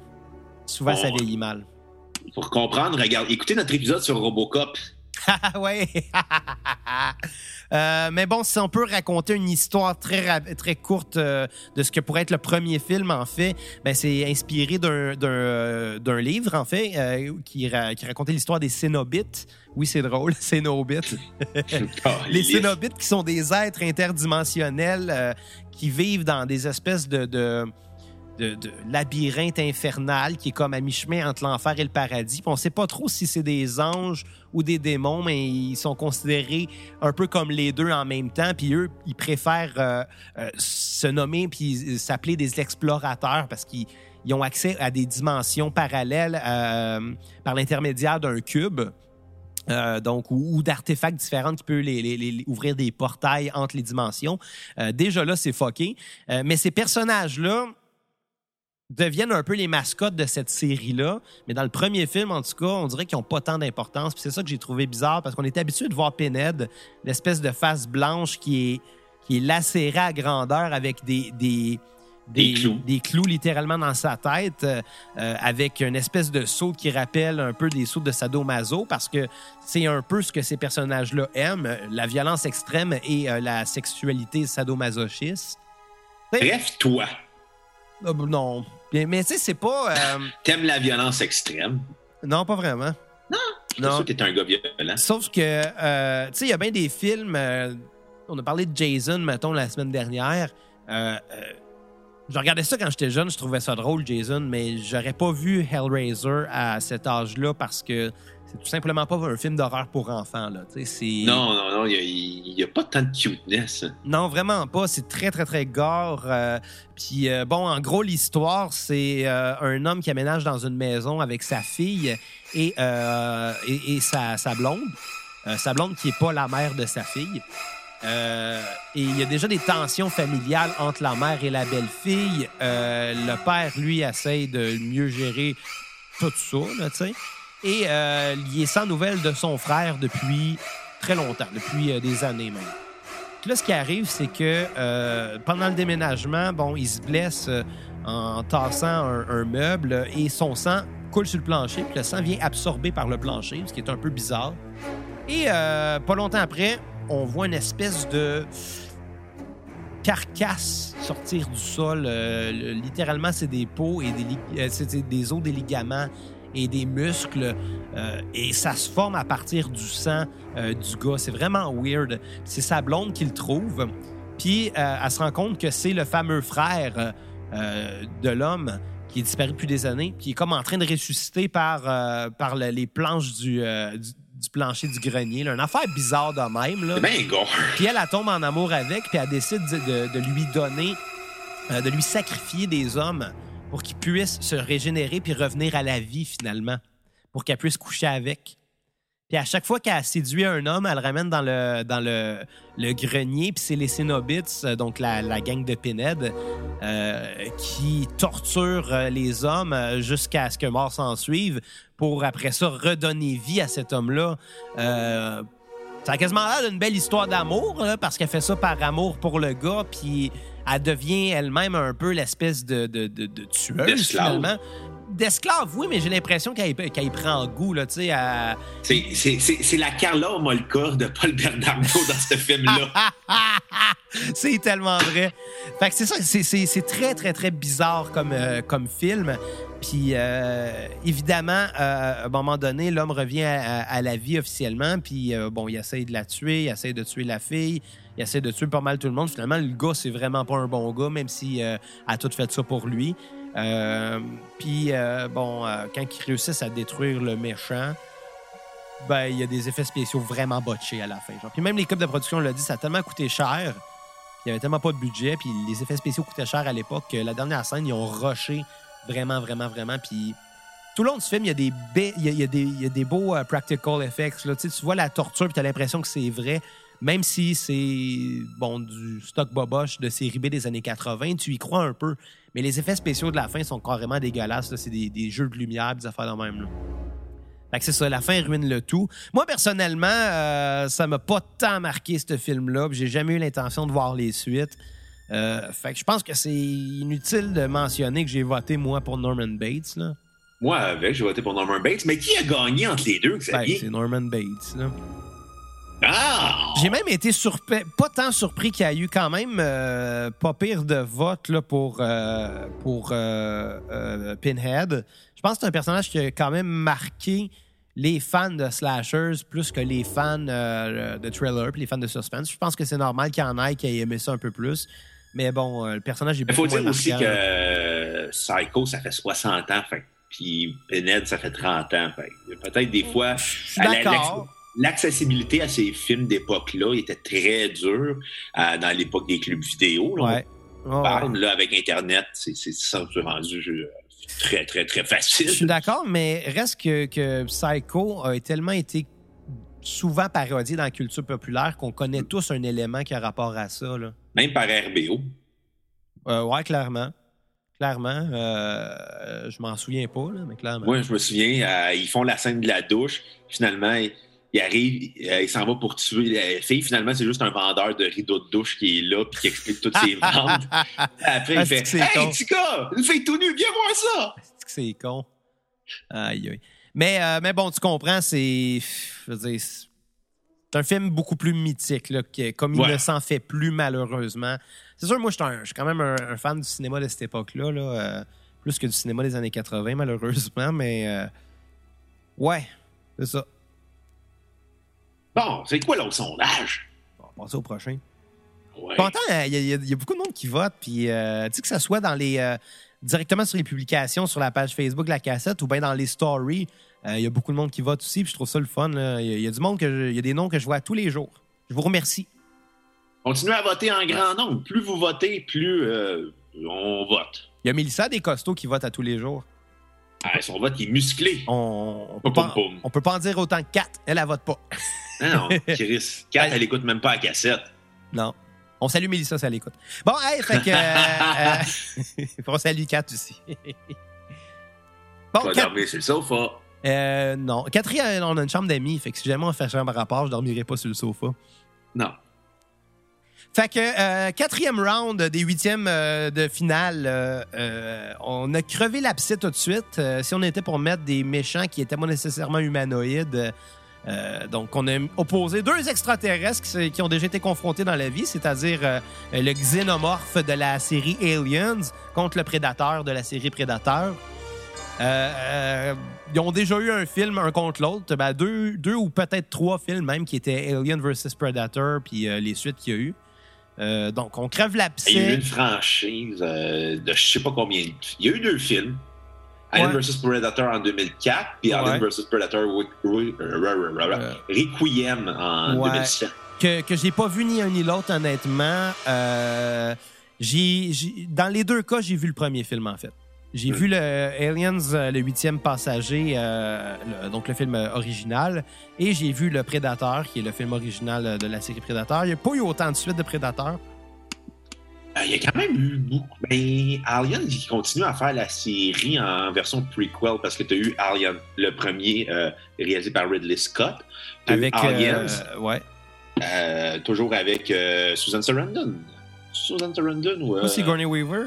Souvent, ça vieillit mal. Pour comprendre, regarde, écoutez notre épisode sur Robocop. Ah ouais. Euh, mais bon, si on peut raconter une histoire très très courte euh, de ce que pourrait être le premier film, en fait, ben c'est inspiré d'un d'un euh, livre, en fait, qui, ra- qui racontait l'histoire des Cénobites. Oui, c'est drôle, Cénobites. Les Cénobites qui sont des êtres interdimensionnels qui vivent dans des espèces de, de, de, de labyrinthe infernal qui est comme à mi-chemin entre l'enfer et le paradis. On sait pas trop si c'est des anges ou des démons, mais ils sont considérés un peu comme les deux en même temps. Puis eux, ils préfèrent euh, euh, se nommer puis s'appeler des explorateurs parce qu'ils ils ont accès à des dimensions parallèles euh, par l'intermédiaire d'un cube. Euh, donc, ou, d'artefacts différents qui peuvent les, ouvrir des portails entre les dimensions. Euh, déjà là, c'est fucké. Mais ces personnages-là deviennent un peu les mascottes de cette série-là. Mais dans le premier film, en tout cas, on dirait qu'ils n'ont pas tant d'importance. Puis c'est ça que j'ai trouvé bizarre parce qu'on est habitué de voir Pinhead, l'espèce de face blanche qui est, qui est lacérée à grandeur avec des, des, Des clous. des clous littéralement dans sa tête, euh, avec une espèce de saut qui rappelle un peu des sauts de sadomaso, parce que c'est un peu ce que ces personnages-là aiment, la violence extrême et euh, la sexualité sadomasochiste. Bref, toi. Euh, non, Mais, mais tu sais, c'est pas. euh, T'aimes la violence extrême. Non, pas vraiment. Non. Sûr que t'es un gars violent. Sauf que, euh, tu sais, il y a bien des films. euh, on a parlé de Jason, mettons, la semaine dernière. Euh, je regardais ça quand j'étais jeune, je trouvais ça drôle, Jason, mais j'aurais pas vu Hellraiser à cet âge-là parce que c'est tout simplement pas un film d'horreur pour enfants. Là. C'est- Non, non, non, il n'y a, pas tant de cuteness. Non, vraiment pas. C'est très, très, très gore. euh, Puis, euh, bon, en gros, l'histoire, c'est euh, un homme qui aménage dans une maison avec sa fille et, et, et sa, sa blonde. Sa blonde qui est pas la mère de sa fille. Euh, et il y a déjà des tensions familiales entre la mère et la belle-fille. Euh, le père, lui, essaye de mieux gérer tout ça, là, tu sais. Et euh, il est sans nouvelles de son frère depuis très longtemps, depuis euh, des années même. Puis là, ce qui arrive, c'est que euh, pendant le déménagement, bon, il se blesse en tassant un, meuble et son sang coule sur le plancher. Puis le sang vient absorbé par le plancher, ce qui est un peu bizarre. Et pas longtemps après, on voit une espèce de carcasse sortir du sol. Le- littéralement, c'est des peaux et des, des os, des ligaments et des muscles. euh, et ça se forme à partir du sang euh, du gars. C'est vraiment weird. C'est sa blonde qui le trouve. Puis euh, elle se rend compte que c'est le fameux frère de l'homme qui est disparu depuis des années, qui est comme en train de ressusciter par, par le- les planches du, du, du plancher du grenier. là. Une affaire bizarre de même. Là. Gore. Puis elle, elle tombe en amour avec, puis elle décide de, de- de lui donner, euh, de lui sacrifier des hommes pour qu'il puisse se régénérer puis revenir à la vie finalement, pour qu'elle puisse coucher avec. Puis à chaque fois qu'elle séduit un homme, elle le ramène dans le, dans le, grenier, puis c'est les Cénobites, euh, donc la, gang de Pinhead, euh, qui torturent euh, les hommes euh, jusqu'à ce que mort s'en suive pour après ça redonner vie à cet homme-là. Ça a quasiment l'air d'une belle histoire d'amour, parce qu'elle fait ça par amour pour le gars, puis elle devient elle-même un peu l'espèce de, de, de, de tueuse, D'esclave. finalement. D'esclave, oui, mais j'ai l'impression qu'elle y prend goût, là, tu sais, à... C'est- C'est c'est- c'est la Carla Molka de Paul Bernardo dans ce film-là. c'est tellement vrai. Fait que c'est ça, c'est- c'est c'est très, très, très bizarre comme, euh, comme film. Puis, euh, évidemment, euh, à un moment donné, l'homme revient à, à- à la vie officiellement. Puis, bon, il essaye de la tuer, il essaye de tuer la fille, il essaie de tuer pas mal tout le monde. Finalement, le gars, c'est vraiment pas un bon gars, même s'il euh, a tout fait ça pour lui. Euh, puis, euh, bon, quand ils réussissent à détruire le méchant, ben, il y a des effets spéciaux vraiment botchés à la fin. Puis même l'équipe de production l'a dit, ça a tellement coûté cher, il y avait tellement pas de budget, puis les effets spéciaux coûtaient cher à l'époque que la dernière scène, ils ont rushé vraiment, vraiment, vraiment. Puis tout le long du film, il y a des, ba- il y a, des, il y a des beaux practical effects. Là. Tu tu vois la torture, puis tu as l'impression que c'est vrai. Même si c'est bon du stock boboche de série B des années 80, tu y crois un peu. Mais les effets spéciaux de la fin sont carrément dégueulasses. C'est des, des jeux de lumière, des affaires de même. Là. Fait que c'est ça, la fin ruine le tout. Moi, personnellement, euh, ça m'a pas tant marqué, ce film-là. J'ai jamais eu l'intention de voir les suites. Euh, fait que je pense que c'est inutile de mentionner que j'ai voté, moi, pour Norman Bates. Là. Moi, avec, j'ai voté pour Norman Bates. Mais qui a gagné entre les deux, Ben, c'est Norman Bates. Là. Ah! J'ai même été surpris, pas tant surpris qu'il y a eu quand même euh, pas pire de vote là, pour, euh, pour euh, Pinhead. Je pense que c'est un personnage qui a quand même marqué les fans de slashers plus que les fans de thriller puis les fans de suspense. Je pense que c'est normal qu'il y en ait qui aient aimé ça un peu plus. Mais bon, le personnage est Il faut beaucoup dire aussi que Psycho, ça fait 60 ans. Fait, puis Pinhead, ça fait 30 ans. Peut-être des fois, Je suis d'accord. L'accessibilité à ces films d'époque-là était très dure euh, dans l'époque des clubs vidéo. Là, Ouais. on ouais. parle, là, avec Internet, c'est ça rendu euh, très, très, très facile. Je suis d'accord, mais reste que, que Psycho a tellement été souvent parodié dans la culture populaire qu'on connaît tous un élément qui a rapport à ça. Là. Même par RBO. Euh, ouais, clairement. Clairement. Euh, je m'en souviens pas, là, mais clairement. Moi, je me souviens, euh, ils font la scène de la douche. Finalement, il, arrive, euh, il s'en va pour tuer la fille. Finalement, c'est juste un vendeur de rideaux de douche qui est là puis qui explique toutes ses ventes. Après, Ah, il c'est fait Hey, petit gars, une fille tout nue, viens voir ça! C'est que c'est con? Aïe, aïe. Mais, euh, mais bon, tu comprends, c'est. Je veux dire, c'est un film beaucoup plus mythique, là, que- comme il Ouais. ne s'en fait plus, malheureusement. C'est sûr, moi, je suis un- je suis quand même un, un fan du cinéma de cette époque-là. Là, euh, plus que du cinéma des années 80, malheureusement, mais euh, ouais, c'est ça. Bon, c'est quoi l'autre sondage? On va passer au prochain. Ouais. Il y, a- il y a- il y a beaucoup de monde qui vote, puis euh, tu sais que ça soit dans les euh, directement sur les publications sur la page Facebook de la cassette ou bien dans les stories, euh, il y a beaucoup de monde qui vote aussi, puis je trouve ça le fun. Il y, a- il y a du monde que il y a des noms que je vois tous les jours. Je vous remercie. Continuez à voter en grand nombre. Plus vous votez, plus euh, on vote. Il y a Mélissa des costauds qui votent à tous les jours. Ah, son vote il est musclé. On, on peut pas, on peut pas en dire autant que Kat. Elle, elle vote pas. Non, non, Chris. Kat, elle écoute même pas la cassette. Non. On salue Mélissa, ça l'écoute. Bon, hey, fait que. euh, euh, on salue Kat aussi. bon, Tu vas Kat- dormir sur le sofa. euh, non. Quatrième, on a une chambre d'amis. Fait que si jamais on fait chambre à rapport, je dormirai pas sur le sofa. Non. Fait que euh, quatrième round des huitièmes euh, de finale, euh, on a crevé l'abcès tout de suite. Si on était pour mettre des méchants qui étaient pas nécessairement humanoïdes, donc on a opposé deux extraterrestres qui, ont déjà été confrontés dans la vie, c'est-à-dire le xénomorphe de la série Aliens contre le prédateur de la série Prédateur. Ils ont déjà eu un film un contre l'autre, ben, deux, ou peut-être trois films même qui étaient Alien vs Predator puis les suites qu'il y a eu. Euh, donc on crève Il y a eu l'abcès. une franchise euh, de je sais pas combien. Il y a eu deux films. Alien Ouais. vs Predator en 2004, puis Alien Ouais. vs Predator euh. Requiem en Ouais. 2007. que, que j'ai pas vu ni un ni l'autre, honnêtement. Euh, dans les deux cas, j'ai vu le premier film, en fait. J'ai Mm. vu le Aliens, euh, le huitième passager, euh, le- donc le film euh, original, et j'ai vu le Prédateur, qui est le film original de la série Prédateur. Il n'y a pas eu autant de suites de Prédateur. Euh, Il y a quand même eu beaucoup. Ben, Alien, il continue à faire la série en version prequel parce que tu as eu Alien, le premier euh, réalisé par Ridley Scott. Eu Avec. Aliens, ouais. toujours avec Susan Sarandon. Susan Sarandon ou. Sigourney Weaver.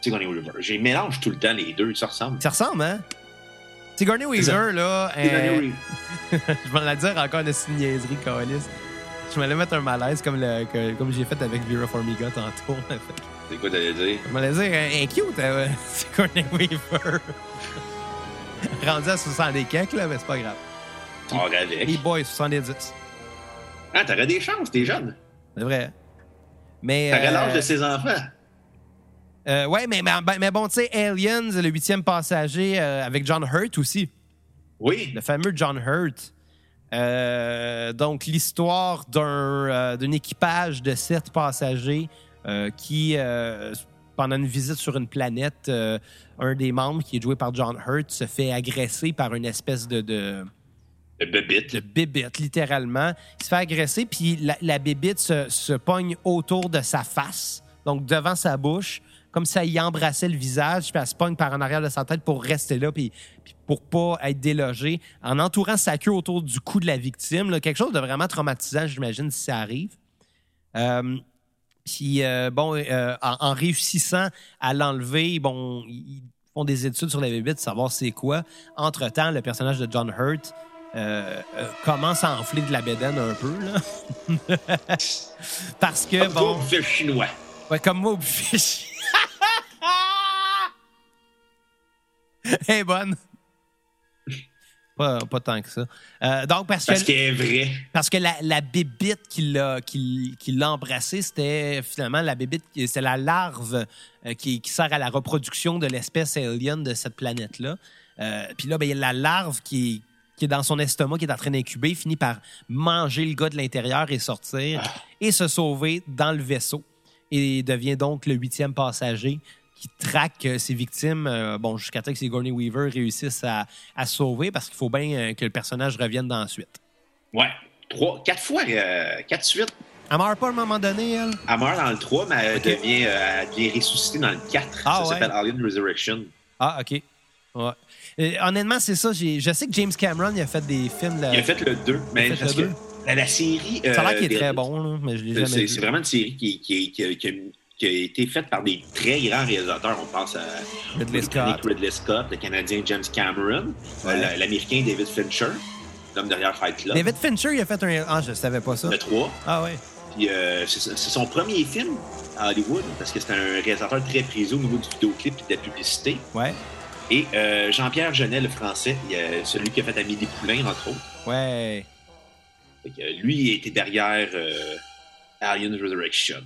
Sigourney Weaver. J'ai mélange tout le temps les deux, ça ressemble. Ça ressemble, hein? Sigourney. Weaver, là. Euh, Weaver. je m'en allais dire encore de une niaiserie, Calis. Je m'allais mettre un malaise comme, le, que- comme j'ai fait avec Vera Farmiga tantôt. C'est quoi t'allais dire? je m'allais dire, est cute, euh, Sigourney Weaver. Rendu à 60 et quelques, là, mais c'est pas grave. Sors avec. Hey boy, 70. Ah, t'aurais des chances, t'es jeune. C'est vrai. Mais. T'aurais euh, l'âge de ses enfants. Euh, ouais, mais, mais, mais bon, tu sais, Aliens, le huitième passager euh, avec John Hurt aussi. Oui. le fameux John Hurt. Euh, donc, l'histoire d'un euh, d'un équipage de sept passagers qui, pendant une visite sur une planète, un des membres, qui est joué par John Hurt, se fait agresser par une espèce de, de, Le bébite. de bébite, littéralement. Il se fait agresser, puis la, la bébite se, se pogne autour de sa face, donc devant sa bouche, comme ça y embrassait le visage, puis elle se pogne par en arrière de sa tête pour rester là, puis, puis pour pas être délogée, en entourant sa queue autour du cou de la victime. là, quelque chose de vraiment traumatisant, j'imagine, si ça arrive. Euh, puis, euh, bon, euh, en, en réussissant à l'enlever, bon, ils font des études sur la bébite, savoir c'est quoi. Entre-temps, le personnage de John Hurt euh, euh, commence à enfler de la bédaine un peu, là. Parce que, Comme toi, bon... chinois. Ouais, comme moi au buffet. Elle est bonne. Pas, pas tant que ça. Euh, donc, parce que, Parce est que la, la bébite qui l'a, qui, qui l'a embrassée, c'était finalement la bébite, c'est la larve euh, qui, qui sert à la reproduction de l'espèce alien de cette planète-là. Euh, Puis là, ben, il y a la larve qui, qui est dans son estomac, qui est en train d'incuber, finit par manger le gars de l'intérieur et sortir et se sauver dans le vaisseau. Et devient donc le huitième passager qui traque euh, ses victimes, euh, bon, jusqu'à temps que Sigourney Weaver réussisse à, à sauver, parce qu'il faut bien euh, que le personnage revienne dans la suite. Ouais. Trois, quatre fois, euh, quatre suites. Elle meurt pas à un moment donné, elle? Elle meurt dans le 3, mais elle, devient, euh, elle devient ressuscitée dans le 4. Ah, ça ouais. s'appelle Alien Resurrection. Ah, OK. Ouais. Euh, honnêtement, c'est ça. Je sais que James Cameron il a fait des films. là- Il a fait le 2, mais parce le que deux. la, la série. Ça a l'air euh, qu'il est des- très bon, là, mais je l'ai jamais C'est vu. c'est vraiment une série qui, qui, qui, qui- qui a été faite par des très grands réalisateurs. On pense à Ridley Scott. Ridley Scott, le Canadien James Cameron, euh, Ouais. l'Américain David Fincher, l'homme derrière Fight Club, David Fincher, il a fait un. Ah, je savais pas ça. le 3. Ah, ouais. Puis euh, c'est son premier film à Hollywood parce que c'est un réalisateur très prisé au niveau du vidéoclip et de la publicité. Ouais. Et euh, Jean-Pierre Genet, le français, celui qui a fait Amélie Poulain, entre autres. Ouais. Fait que, lui, il était derrière euh, Alien Resurrection.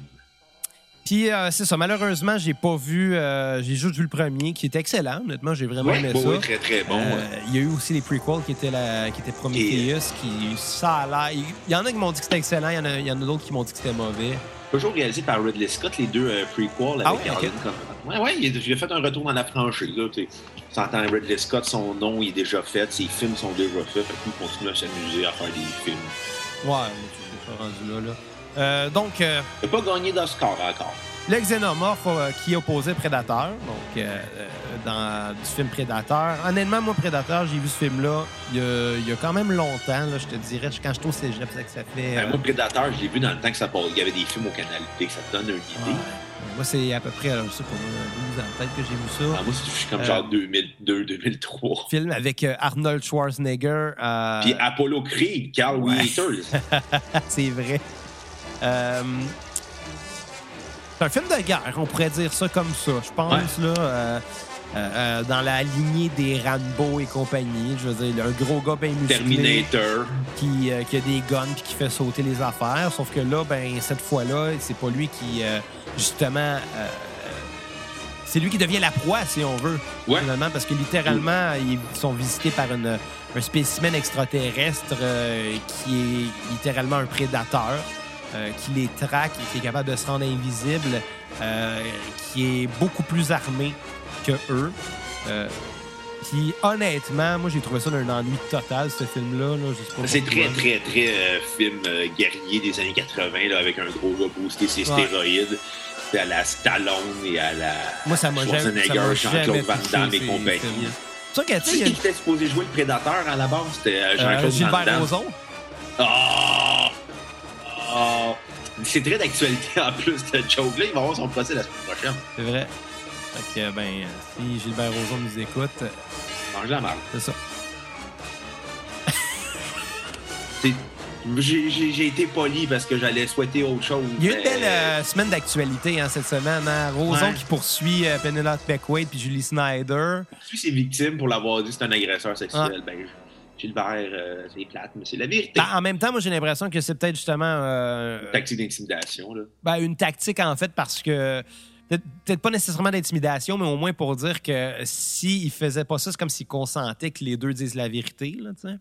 Puis euh, c'est ça, malheureusement, j'ai pas vu. euh, j'ai juste vu le premier, qui était excellent. Honnêtement, j'ai vraiment Ouais, aimé ça. très très bon. Euh, ouais. Il y a eu aussi les prequels qui étaient, la, qui étaient Prometheus, qui ça a l'air. Il y en a qui m'ont dit que c'était excellent, il y en a, il y en a d'autres qui m'ont dit que c'était mauvais. Toujours réalisé par Ridley Scott, les deux euh, prequels avec Ah ouais. Ouais, ouais, il a, fait un retour dans la franchise. Là, tu entends Ridley Scott, son nom il est déjà fait, ses films sont déjà faits, fait qu'il continue à s'amuser à faire des films. Ouais, mais tu pas rendu là. là. Euh, donc, euh, Il n'a pas gagné d'Oscar encore. le xénomorphe euh, qui opposait Prédateur, donc euh, euh, dans du film Prédateur. Honnêtement, moi, Prédateur, j'ai vu ce film-là il y, a, il y a quand même longtemps, là, je te dirais, quand je suis au cégep, c'est que ça fait. Ben, euh, moi, Predator, je l'ai vu dans le temps que ça passe. Il y avait des films au Canal P, que ça te donne une idée. ouais. Moi, c'est à peu près, alors, je sais pas, moi, 12 ans peut-être que j'ai vu ça. Ah, moi, c'est- je suis comme genre 2002, 2003. Film avec Arnold Schwarzenegger. Puis Apollo Creed, Carl Ouais. Weathers. c'est vrai. Euh, c'est un film de guerre, on pourrait dire ça comme ça, je pense, là. euh, euh, dans la lignée des Rambo et compagnie. Je veux dire, un gros gars bien musclé Terminator. qui, euh, qui a des guns puis qui fait sauter les affaires. Sauf que là, ben cette fois-là, c'est pas lui qui, euh, justement... c'est lui qui devient la proie, si on veut, Ouais. finalement, parce que littéralement, ils sont visités par une- un spécimen extraterrestre qui est littéralement un prédateur, euh, qui les traque et qui est capable de se rendre invisible, euh, qui est beaucoup plus armé que eux. Euh, puis honnêtement, moi j'ai trouvé ça d'un ennui total, ce film-là. là. C'est très, très, très euh, film guerrier des années 80, là, avec un gros gars boosté ses Ouais. stéroïdes. C'est à la Stallone et à la Moi, ça m'a Schwarzenegger, Jean-Claude Van Damme et compagnie. C'est sûr tu sais, qui était supposé jouer le Prédateur à la base? C'était euh, euh, Jean-Claude Van Gilbert Damme. Rozon. Oh! Oh! C'est très d'actualité en plus, ce joke-là. Il va avoir son procès la semaine prochaine. C'est vrai. Fait que, ben, si Gilbert Rozon nous écoute, Mange la marde. c'est ça. J'ai été poli parce que j'allais souhaiter autre chose. Il y a eu une belle euh, semaine d'actualité hein, cette semaine. Hein? Rozon Ouais. qui poursuit euh, Penelope Beckwith puis Julie Snyder. Poursuit ses victimes pour l'avoir dit que c'est un agresseur sexuel. Ah. Ben, Gilbert, euh, c'est plate, mais c'est la vérité. Ben, en même temps, moi, j'ai l'impression que c'est peut-être justement euh, Tactique d'intimidation, là. ben, une tactique, en fait, parce que peut-être pas nécessairement d'intimidation, mais au moins pour dire que s'il faisait pas ça, c'est comme s'il consentait que les deux disent la vérité, là, tu sais.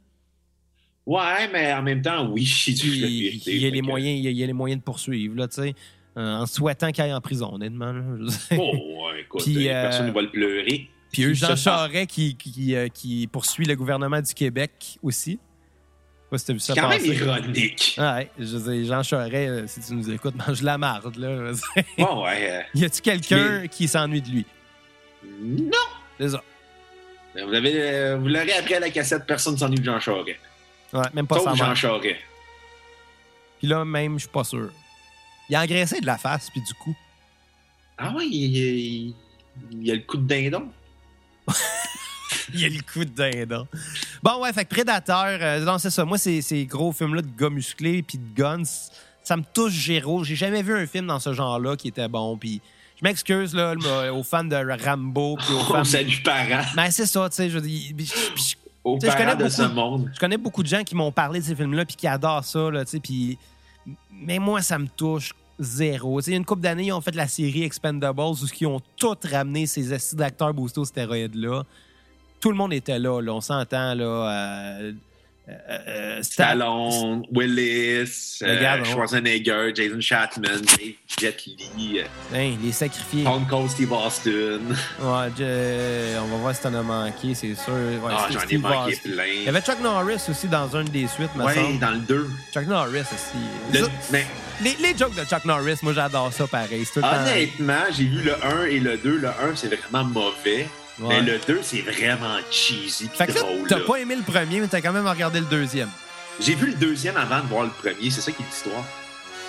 Ouais, mais en même temps, oui, il la vérité. il y a les que- moyens, il y a, il y a les moyens de poursuivre, là, tu sais. euh, en souhaitant qu'il aille en prison, honnêtement. là. Oh, ouais, écoute, Puis, euh, personne ne va le pleurer. Puis eux, Jean Charest qui, qui, euh, qui poursuit le gouvernement du Québec aussi. Je sais pas si t'as vu ça C'est quand même ironique. Ah ouais, je veux dire, Jean Charest, euh, si tu nous écoutes, mange la marde, là. Bon, ouais. euh, y a-tu quelqu'un qui s'ennuie de lui? non! C'est ça. Vous, euh, l'aurez appris à la cassette, personne ne s'ennuie de Jean Charest. Ouais, même pas Sauf sa Jean. Charest. Puis là, même, je suis pas sûr. Il a engraissé de la face, puis du coup. Ah ouais, il, il- il y a le coup de dindon. Il y a le coup de dindon. Bon, ouais, fait que Prédateur, euh, non, c'est ça. Moi, ces, ces gros films-là de gars musclés puis de guns, ça me touche géro. J'ai jamais vu un film dans ce genre-là qui était bon. Puis je m'excuse, là, le- aux fans de Rambo puis aux fans... parents. Mais c'est ça, tu sais, je je- Aux de ce beaucoup- monde. je connais beaucoup de gens qui m'ont parlé de ces films-là puis qui adorent ça, là, tu sais, puis... Mais moi, ça me touche zéro. Il y a une couple d'années, ils ont fait la série Expendables où ils ont tous ramené ces assis d'acteurs boostés aux stéroïdes-là. Tout le monde était là, là on s'entend, là... euh, euh, euh, Stallone, Willis, euh, Regarde, on- Schwarzenegger, Jason Chatman, Jet Li, euh, Hein, les sacrifiés. Stone Cold Steve Austin. Ouais, je- on va voir si t'en as manqué, c'est sûr. Ouais, Ah, j'en ai manqué Austin. Il y plein. avait Chuck Norris aussi dans une des suites, me Ouais, semble. dans le 2. Chuck Norris aussi. Le- mais les, les jokes de Chuck Norris, moi j'adore ça pareil. Tout honnêtement, j'ai vu le 1 et le 2. Le 1, c'est vraiment mauvais. Ouais. Mais le 2, c'est vraiment cheesy Fait que là, drôle. t'as là. pas aimé le premier, mais t'as quand même regardé le deuxième. J'ai vu le deuxième avant de voir le premier. C'est ça qui est l'histoire.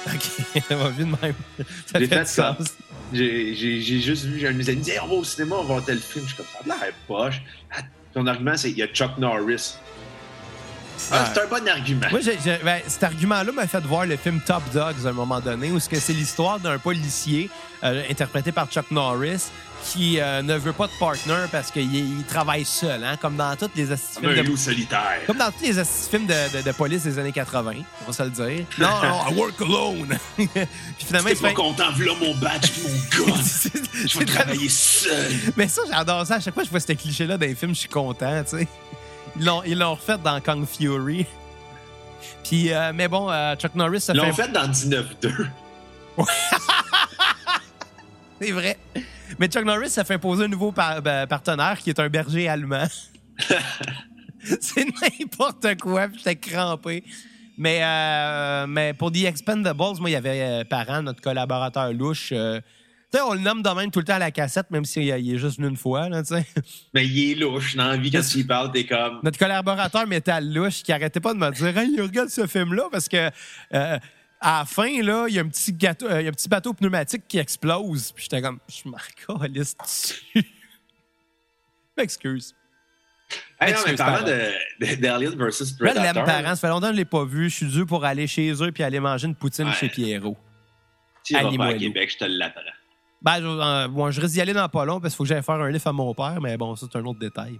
Ok, ça va vu de même. Ça J'ai fait ça. sens. J'ai j'ai- j'ai juste vu, j'ai un de mes amis Hey, on va au cinéma, on va voir tel film. Je suis comme ça, a l'air poche. Ah, Ton argument, c'est qu'il y a Chuck Norris. Ah, c'est un bon argument. Moi, j'ai- j'ai- ben, cet argument-là m'a fait voir le film Top Dogs à un moment donné, où c'est l'histoire d'un policier euh, interprété par Chuck Norris qui euh, ne veut pas de partner parce qu'il il travaille seul, hein, comme dans tous les un films de loup solitaire. comme dans tous les films de, de- de police des années 80, on va se le dire. Non, non, I work alone. puis finalement, il pas fait... content, voilà mon badge mon gun. Je vais travailler seul. Mais ça, j'adore ça. À chaque fois que je vois ce cliché-là dans les films, je suis content, tu sais. Ils l'ont, ils l'ont refait dans Kung Fury. Puis, euh, mais bon, euh, Chuck Norris, Ils fait... l'ont fait dans 19-2. C'est vrai. Mais Chuck Norris, ça fait imposer un nouveau par- ben, partenaire qui est un berger allemand. c'est n'importe quoi, puis j'étais crampé. Mais, euh, mais pour The Expendables, moi, il y avait euh, Parent, notre collaborateur louche. euh, tu sais, on le nomme de même tout le temps à la cassette, même s'il il est juste venu une fois, là, tu sais. Mais il est louche. Dans la vie, quand tu y parles, t'es comme. Notre collaborateur métal louche qui arrêtait pas de me dire Hey, regarde ce film-là parce que euh, à la fin, là, il y a un petit gâteau, euh, il y a un petit bateau pneumatique qui explose. Puis j'étais comme Je m'en calisse dessus. M'excuse. Hey, non, mais Excuse, parlant de, de, versus Red Predator. Lem Parent, ça fait longtemps que je l'ai pas vu. Je suis dû pour aller chez eux puis aller manger une poutine Ouais. chez Pierrot. Tu vas pas à Québec, je te l'apprends. Ben, je, euh, bon, je risque d'y aller dans pas long parce qu'il faut que j'aille faire un livre à mon père, mais bon, ça, c'est un autre détail.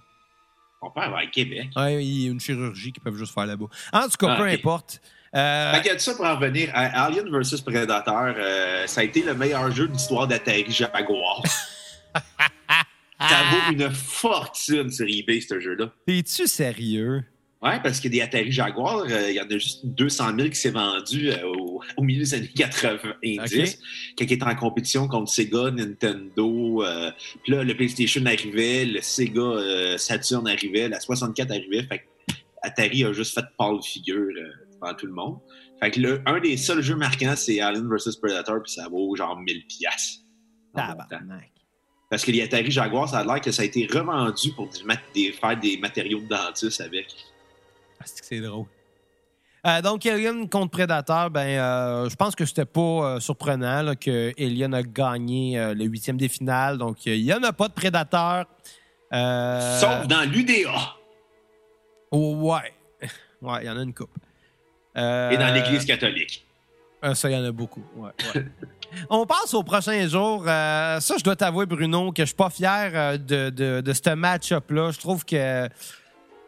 On peut aller à Québec. Ouais, il y a une chirurgie qu'ils peuvent juste faire là-bas. En tout cas, Ah, peu importe. Euh, Fait que ça pour en revenir à Alien vs Predator, euh, ça a été le meilleur jeu de l'histoire d'Atari Jaguar. ça vaut une fortune sur eBay, ce jeu-là. T'es-tu sérieux? Ouais, parce que des Atari Jaguar, euh, il y en a juste 200 000 qui s'est vendu euh, au, au milieu des années 90, Ok. quand il était en compétition contre Sega, Nintendo. euh, Puis là, le PlayStation arrivait, le Sega Saturn arrivait, la 64 arrivait. Fait que Atari a juste fait pâle figure tout le monde. Fait que le, un des seuls jeux marquants, c'est Alien vs Predator, puis ça vaut genre 1000 piastres. en montant. Tabarnak. Parce que les Atari Jaguar, ça a l'air que ça a été revendu pour du mat- des- faire des matériaux de dentiste avec. Ah, c'est drôle. Euh, donc, Alien contre Predator, ben, euh, je pense que c'était pas euh, surprenant là, que Alien a gagné euh, le huitième des finales. Donc, euh, il y en a pas de Predator. Euh, Sauf dans l'UDA oh, ouais. Ouais, il y en a une coupe. Euh, et dans l'Église catholique. Euh, ça, il y en a beaucoup. Ouais, ouais. On passe au prochain jour. Euh, ça, je dois t'avouer, Bruno, que je suis pas fier de, de, de ce match-up-là. Je trouve que.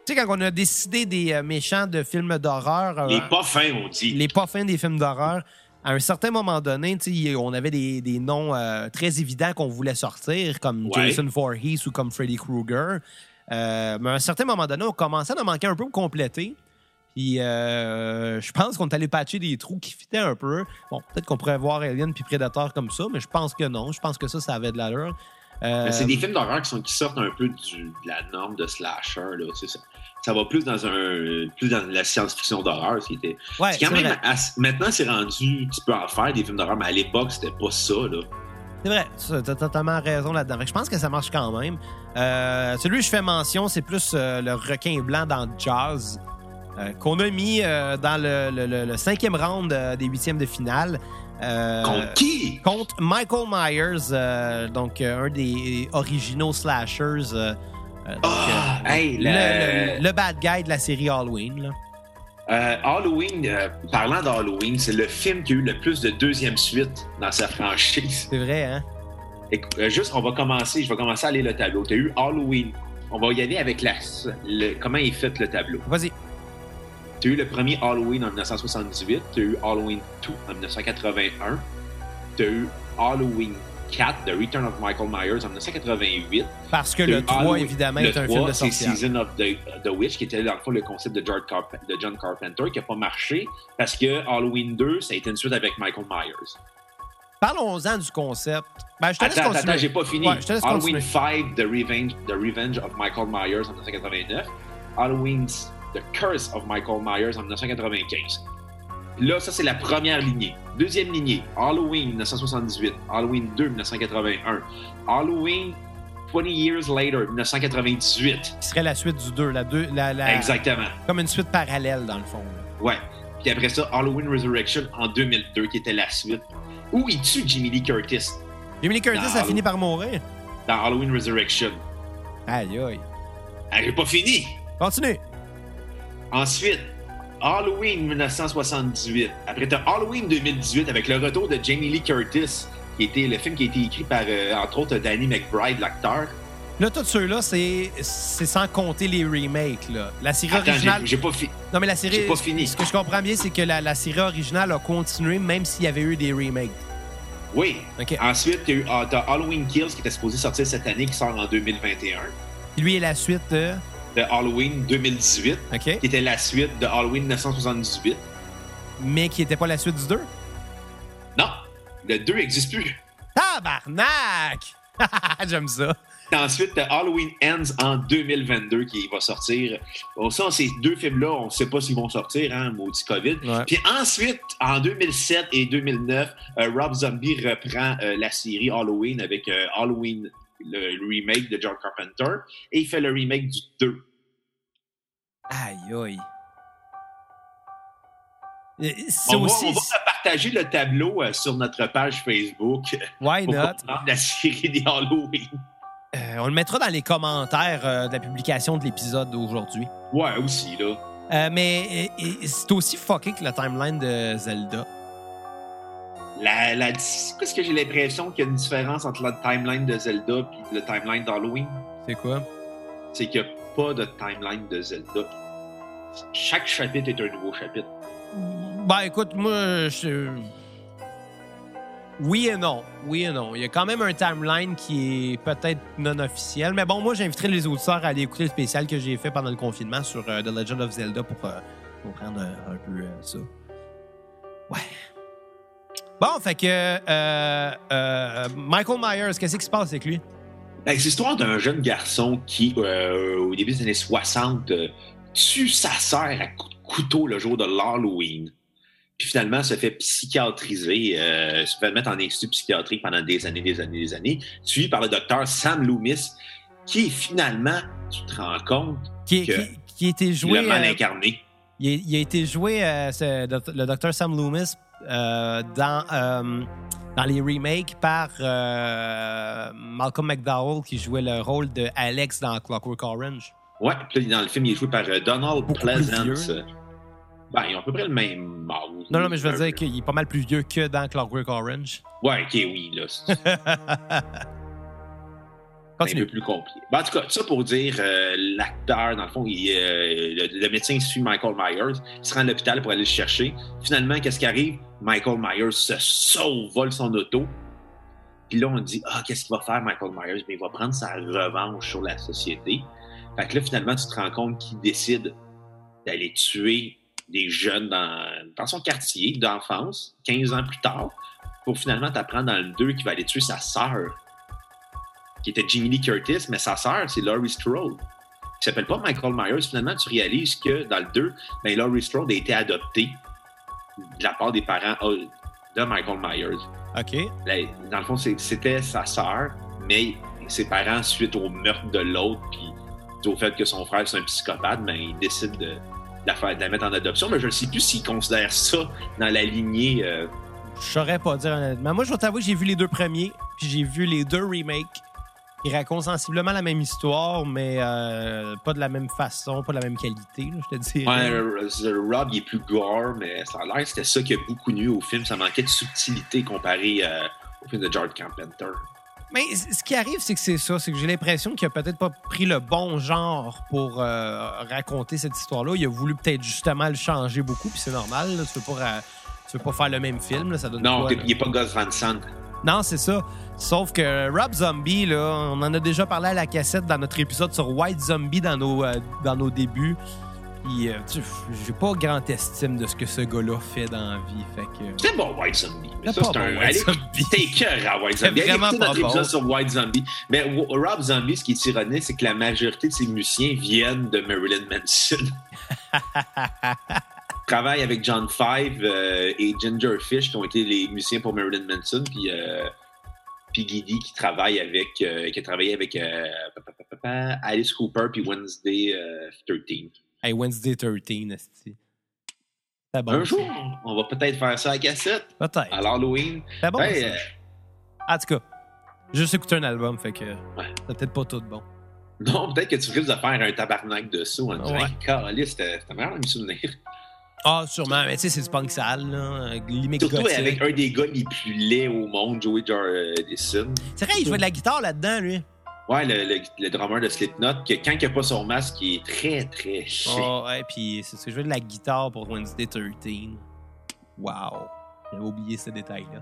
Tu sais, quand on a décidé des méchants de films d'horreur. Les pas fins, on dit. les pas fins des films d'horreur, à un certain moment donné, on avait des, des noms euh, très évidents qu'on voulait sortir, comme Ouais. Jason Voorhees ou comme Freddy Krueger. Euh, mais à un certain moment donné, on commençait à en manquer un peu pour compléter. Puis euh, je pense qu'on est allé patcher des trous qui fitaient un peu. Bon, peut-être qu'on pourrait voir Alien puis Predator comme ça, mais je pense que non. Je pense que ça, ça avait de l'allure. Euh, C'est des films d'horreur qui, sont, qui sortent un peu du- de la norme de slasher. Là, tu sais, ça, ça va plus dans un plus dans la science-fiction d'horreur. ce qui était- ouais, c'est quand même maintenant c'est rendu, tu peux en faire des films d'horreur, mais à l'époque c'était pas ça. Là. C'est vrai, ça, t'as totalement raison là-dedans. Je pense que ça marche quand même. Euh, celui que je fais mention, c'est plus euh, le requin blanc dans Jazz, euh, qu'on a mis euh, dans le, le- le- le cinquième round euh, des huitièmes de finale. Contre qui? contre Michael Myers, donc un des originaux slashers. donc, Ah, hey, le, bad guy de la série Halloween. là. Euh, Halloween, euh, parlant d'Halloween, c'est le film qui a eu le plus de deuxième suite dans sa franchise. C'est vrai, hein? Écoute, euh, juste, on va commencer, je vais commencer à aller le tableau. Tu as eu Halloween. On va y aller avec la, le- comment est fait le tableau? Vas-y. Tu as eu le premier Halloween en 1978, tu as eu Halloween 2 en 1981, tu as eu Halloween 4, The Return of Michael Myers en 1988. Parce que le eu 3, Halloween- évidemment, le est un 3, film de c'est sorcière. Season of the, the Witch, qui était dans le fond le concept de John, Carp- de John Carpenter, qui n'a pas marché parce que Halloween 2, ça a été une suite avec Michael Myers. Parlons-en du concept. Ben, je te Attends, attends, j'ai pas fini. Ouais, je te laisse Halloween continuer. 5, The Revenge, The Revenge of Michael Myers en 1989. Halloween, The Curse of Michael Myers en 1995. Là, ça, c'est la première lignée. Deuxième lignée, Halloween 1978, Halloween 2 1981, Halloween 20 Years Later 1998. Qui serait la suite du 2. La deux la, la- Exactement. Comme une suite parallèle, dans le fond. là. Ouais. Puis après ça, Halloween Resurrection en 2002, qui était la suite. Où il tue Jimmy Lee Curtis? Jamie Lee Curtis a fini par mourir. dans Halloween Resurrection. Aïe, aïe. Ah, j'ai pas fini! Continue. Ensuite, Halloween 1978. Après, t'as Halloween 2018 avec le retour de Jamie Lee Curtis, qui était le film qui a été écrit par, euh, entre autres, Danny McBride, l'acteur. Là, tous ceux-là, c'est c'est sans compter les remakes. Là. La série Attends, originale. j'ai pas fini. Non, mais la série. j'ai pas fini. Ce que je comprends bien, c'est que la, la série originale a continué même s'il y avait eu des remakes. Oui. Ensuite, t'as eu- ah, t'as Halloween Kills qui était supposé sortir cette année, qui sort en 2021. Lui est la suite de. De Halloween 2018, OK. qui était la suite de Halloween 1978. Mais qui n'était pas la suite du 2. Non, le 2 n'existe plus. Tabarnak! J'aime ça. Ensuite, Halloween Ends en 2022 qui va sortir. Bon, ça, ces deux films-là, on ne sait pas s'ils vont sortir, hein, maudit COVID. Ouais. Puis ensuite, en 2007 et 2009, euh, Rob Zombie reprend euh, la série Halloween avec euh, Halloween, le remake de John Carpenter, et il fait le remake du 2. Aïe, aïe. C'est On, aussi. va, on va partager le tableau euh, sur notre page Facebook Why pour not? la série des Halloween. Euh, on le mettra dans les commentaires euh, de la publication de l'épisode d'aujourd'hui. Ouais, aussi, là. Mais c'est aussi fucké que la timeline de Zelda. La, la, qu'est-ce que j'ai l'impression qu'il y a une différence entre la timeline de Zelda et le timeline d'Halloween? C'est quoi? C'est a pas de timeline de Zelda. Chaque chapitre est un nouveau chapitre. Ben écoute, moi. Oui et non. Oui et non. Il y a quand même un timeline qui est peut-être non officiel. Mais bon, moi, j'inviterai les auditeurs à aller écouter le spécial que j'ai fait pendant le confinement sur euh, The Legend of Zelda pour euh, comprendre euh, un peu euh, ça. Ouais. Bon, fait que euh, euh, Michael Myers, qu'est-ce qui se passe avec lui? Ben, c'est l'histoire d'un jeune garçon qui, euh, au début des années 60, euh, tue sa sœur à coups de couteau le jour de l'Halloween. Puis finalement, se fait psychiatriser, euh, se fait mettre en institut psychiatrique pendant des années, des années, des années, suivi par le docteur Sam Loomis, qui finalement, tu te rends compte, Qui, Que qui, été joué. le mal euh, incarné. Il a, il a été joué, le Dr. Sam Loomis, dans, euh, dans les remakes par euh, Malcolm McDowell, qui jouait le rôle de Alex dans Clockwork Orange. Ouais, puis là, dans le film, il est joué par euh, Donald Beaucoup Pleasance. Ben, ils ont à peu près le même âge. Non, non, mais je veux dire qu'il est pas mal plus vieux que dans Clockwork Orange. Ouais, ok, oui, là. C'est un peu Continue. plus compliqué. Ben, en tout cas, ça pour dire, euh, l'acteur, dans le fond, euh, le, médecin suit Michael Myers, il se rend à l'hôpital pour aller le chercher. Finalement, qu'est-ce qui arrive? Michael Myers se sauve, vole son auto. Puis là, on dit, ah, qu'est-ce qu'il va faire, Michael Myers? Mais il va prendre sa revanche sur la société. Fait que là, finalement, tu te rends compte qu'il décide d'aller tuer des jeunes dans, dans son quartier d'enfance, 15 ans plus tard, pour finalement t'apprendre dans le 2 qu'il va aller tuer sa sœur qui était Jamie Lee Curtis, mais sa sœur, c'est Laurie Strode. Qui s'appelle pas Michael Myers. Finalement, tu réalises que dans le 2, ben, Laurie Strode a été adoptée de la part des parents euh, de Michael Myers. OK. Dans le fond, c'était sa sœur, mais ses parents, suite au meurtre de l'autre, puis au fait que son frère c'est un psychopathe, ben, ils décident de, de la, faire, de la mettre en adoption. Mais je ne sais plus s'ils considèrent ça dans la lignée. euh, Je saurais pas dire honnêtement. Moi, je vais t'avouer, j'ai vu les deux premiers, puis j'ai vu les deux remakes. Ils racontent sensiblement la même histoire, mais euh, pas de la même façon, pas de la même qualité, là, je te dirais. Ouais, Rob, il est plus gore, mais ça a l'air que c'était ça qui a beaucoup nu au film. Ça manquait de subtilité comparé euh, au film de George Carpenter. Mais ce qui arrive, c'est que c'est ça. C'est que j'ai l'impression qu'il a peut-être pas pris le bon genre pour euh, raconter cette histoire-là. Il a voulu peut-être justement le changer beaucoup, puis c'est normal. là. Tu veux pas, tu veux pas faire le même film, là, ça donne Non, il n'est pas Gus Van Sant. Non, c'est ça. Sauf que Rob Zombie, là, on en a déjà parlé à la cassette dans notre épisode sur White Zombie dans nos, euh, dans nos débuts. Puis, euh, tu- j'ai pas grande estime de ce que ce gars-là fait dans la vie. Fait que. C'est bon, White Zombie. Mais C'est ça, pas c'est un. bon, White allez, Zombie. T'es cœur à White C'est Zombie. Allez vraiment pas notre bon. épisode sur White Zombie. Mais Rob Zombie, ce qui est ironique, c'est que la majorité de ses musiciens viennent de Marilyn Manson. Il travaille avec John Five euh, et Ginger Fish, qui ont été les musiciens pour Marilyn Manson, puis, euh, puis Guidi qui travaille avec, euh, qui a travaillé avec euh, Alice Cooper puis Wednesday euh, 13. Hey, Wednesday 13, esti. C'est bon. Un ça. jour, on va peut-être faire ça à cassette, Peut-être. à l'Halloween. C'est bon. Ben, ça. En tout cas, juste écouté un album, fait que Ouais. c'est peut-être pas tout bon. Non, peut-être que tu risques de faire un tabarnak de saut en disant Ouais. hey, Caliste, c'était c'était meilleur de me souvenir. Ah, sûrement. Mais tu sais, c'est du punk sale, là. Limite Surtout gothique. avec un des gars les plus laids au monde, Joey Jordison. C'est vrai, il jouait de la guitare là-dedans, lui. Ouais, le, le, le drummer de Slipknot, que quand il n'a pas son masque, il est très, très laid. Oh, ouais, puis c'est c'est jouer de la guitare pour Wednesday 13. Wow. J'avais oublié ce détail-là.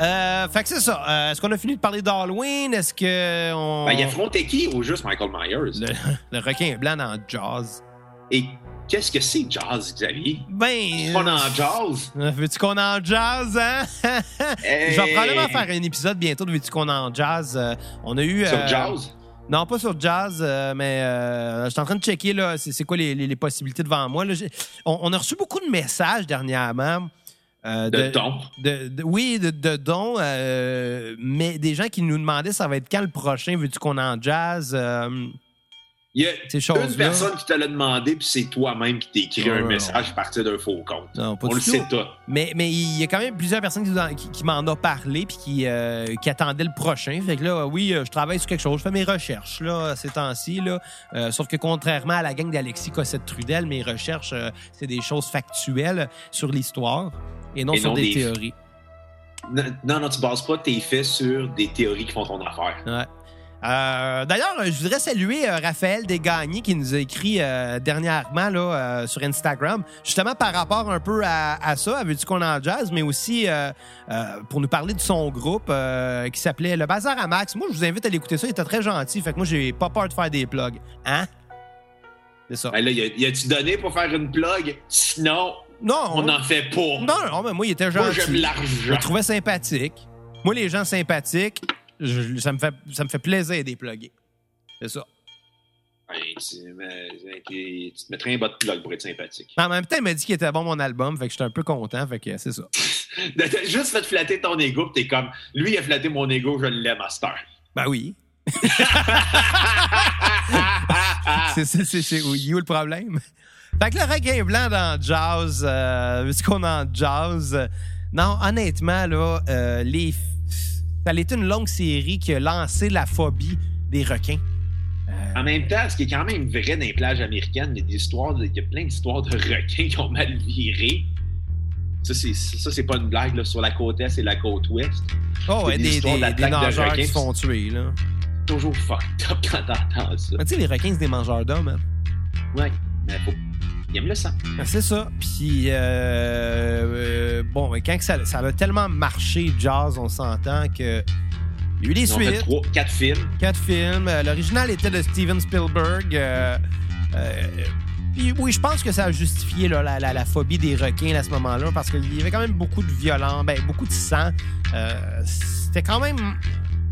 Euh, fait que c'est ça. Euh, Est-ce qu'on a fini de parler d'Halloween? Est-ce que on... Ben, il affrontait qui au juste Michael Myers? le, le requin blanc dans Jazz. Et qu'est-ce que c'est jazz, Xavier? Ben... On en jazz? euh, Veux-tu qu'on en jazz, hein? Je vais probablement faire un épisode bientôt de Veux-tu qu'on en jazz? Euh, on a eu... Sur euh, jazz? Non, pas sur jazz, euh, mais euh, je suis en train de checker là, c'est, quoi les, les- les possibilités devant moi. là. On, on a reçu beaucoup de messages dernièrement. euh, De de- oui, de, dons, euh, mais des gens qui nous demandaient ça va être quand le prochain, veux-tu qu'on en jazz? Il y a ces une personne qui te l'a demandé, puis c'est toi-même qui t'es écrit Ouais, un message à partir d'un faux compte. Non, pas On du le tout. sait tout. Mais, mais il y a quand même plusieurs personnes qui, m'en ont parlé puis qui, euh, qui attendaient le prochain. Fait que là, oui, euh, je travaille sur quelque chose. Je fais mes recherches là, ces temps-ci. Là. Euh, sauf que contrairement à la gang d'Alexis Cossette-Trudel, mes recherches, euh, c'est des choses factuelles sur l'histoire et non Et sur non des, des- théories. Non, non, non, tu bases pas tes faits sur des théories qui font ton affaire. Ouais. Euh, D'ailleurs, je voudrais saluer euh, Raphaël Desgagnés qui nous a écrit euh, dernièrement là, sur Instagram, justement par rapport un peu à, à ça, à Veux-tu qu'on en jazz, mais aussi pour nous parler de son groupe qui s'appelait Le Bazar à Max. Moi, je vous invite à l'écouter ça, il était très gentil, fait que moi, j'ai pas peur de faire des plugs. Hein? C'est ça. Ben là, y a-tu donné pour faire une plug? Sinon, Non, on n'en fait pas. non, non, mais moi, il était Moi, gentil. j'aime Je l'argent. le trouvais sympathique. Moi, les gens sympathiques, je- ça, me fait, ça me fait plaisir plugger. C'est ça. Tu, mais- tu te mettrais un bas de plug pour être sympathique. En même temps, il m'a dit qu'il était bon mon album, fait que j'étais un peu content, fait que c'est ça. Juste fait flatter ton ego, t'es comme, lui, il a flatté mon ego, je l'aime, Master. Ben oui. C'est c'est- c'est- où le problème? Fait que le requin blanc dans Jazz, euh, vu qu'on en Jazz, non, honnêtement, là, euh, les, f- ça a été une longue série qui a lancé la phobie des requins. Euh, En même temps, ce qui est quand même vrai dans les plages américaines, il y a des histoires, de- il y a plein d'histoires de requins qui ont mal viré. Ça, c'est, ça, c'est pas une blague, là, sur la côte est et la côte ouest. oh, ouais, des des, des, des de requins. qui se font tuer, là. Toujours fucked up quand t'entends ça. Mais tu sais, les requins, c'est des mangeurs d'hommes, hein. Ouais, mais faut. Il aime le sang. Ben, C'est ça. Puis, euh, euh, bon, quand que ça, ça a tellement marché, Jazz, on s'entend que. Il y a eu des Ils ont fait suites, trois, quatre films. quatre films. Euh, L'original était de Steven Spielberg. euh, euh, puis oui, je pense que ça a justifié là, la, la- la phobie des requins à ce moment-là, parce qu'il y avait quand même beaucoup de violence, ben, beaucoup de sang. Euh, C'était quand même,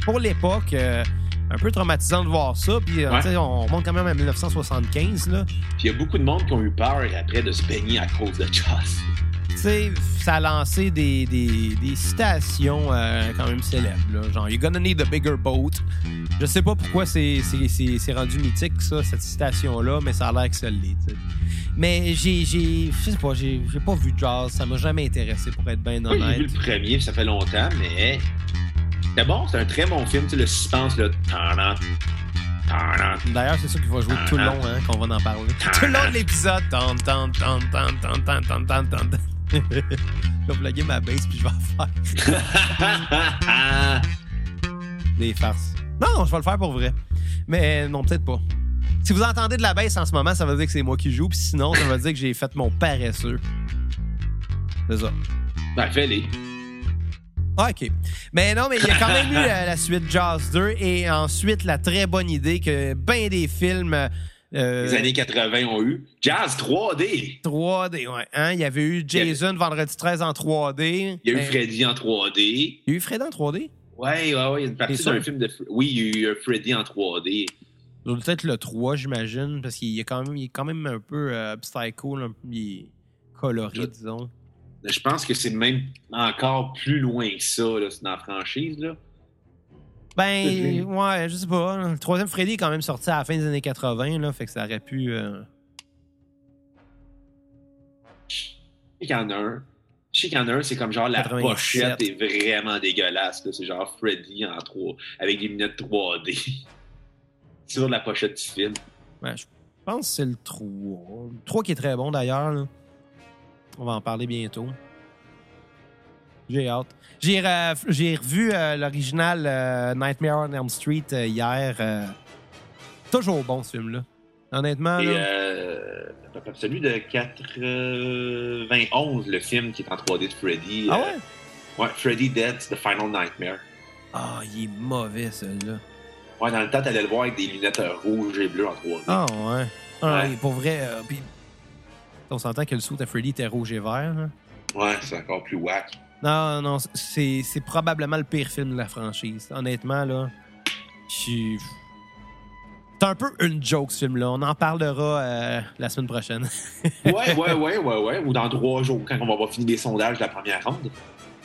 pour l'époque, euh, un peu traumatisant de voir ça. Puis, euh, Ouais. on remonte quand même à 1975. Là. Puis il y a beaucoup de monde qui ont eu peur après de se baigner à cause de Jazz. Tu sais, ça a lancé des, des, des citations euh, quand même célèbres. Là. Genre, You're gonna need a bigger boat. Je sais pas pourquoi c'est c'est- c'est- c'est rendu mythique, ça, cette citation-là, mais ça a l'air que ça l'est. tu sais. Mais j'ai. j'ai- Je sais pas, j'ai j'ai pas vu Jazz. Ça m'a jamais intéressé, pour être bien Moi, j'ai vu honnête. le premier, puis ça fait longtemps, mais c'était bon, c'est un très bon film, tu sais, le suspense, là. D'ailleurs, c'est ça qui va jouer tout le long, hein, qu'on va en parler. Tout le long de l'épisode. Je vais plugger ma base puis je vais en faire. Des farces. Non, non, je vais le faire pour vrai. Mais non, peut-être pas. Si vous entendez de la baisse en ce moment, ça veut dire que c'est moi qui joue. Puis sinon, ça veut dire que j'ai fait mon paresseux. C'est ça. ben, fais-les. Ah, OK. Mais non, mais il y a quand même eu la, la suite Jazz 2 et ensuite la très bonne idée que ben des films. euh, Les années 80 ont eu. Jazz 3D. 3D, ouais. Hein? Il y avait eu Jason vendredi 13 en 3D. Il y a eu Freddy en 3D. Il y a eu Fred en 3D? Ouais, ouais, ouais, il y a une partie d'un film de. Oui, il y a eu Freddy en 3D. Ça doit Peut-être le 3, j'imagine, parce qu'il est quand même, il est quand même un peu euh, psycho, là, il est coloré, disons. Je pense que c'est même encore plus loin que ça, là, c'est dans la franchise, là. Ben, ouais, je sais pas. Le troisième Freddy est quand même sorti à la fin des années 80, là, fait que ça aurait pu. euh, Je sais qu'il y en a un. Je sais qu'il y en a un, c'est comme genre la 87. pochette est vraiment dégueulasse. là. C'est genre Freddy en 3 avec des lunettes 3D. sur la pochette du film. Ouais, je pense que c'est le 3. Le 3 qui est très bon d'ailleurs. On va en parler bientôt. J'ai hâte. J'ai re- j'ai revu euh, l'original euh, Nightmare on Elm Street euh, hier. toujours bon ce film-là. Honnêtement. Et là. celui de 91, le film qui est en 3D de Freddy. ah ouais? ouais, Freddy Dead's The Final Nightmare. Ah, il est mauvais celui-là. Ouais, dans le temps, t'allais le voir avec des lunettes rouges et bleues en 3D. Ah ouais. Ah, Ouais. pour vrai. puis on s'entend que le suit à Freddy était rouge et vert. Ouais, c'est encore plus whack. Non, non, c'est c'est probablement le pire film de la franchise. Honnêtement, là. je C'est un peu une joke, ce film-là. On en parlera euh, la semaine prochaine. Ouais, ouais, ouais, ouais, ouais. Ou dans trois jours, quand on va avoir fini les sondages de la première ronde.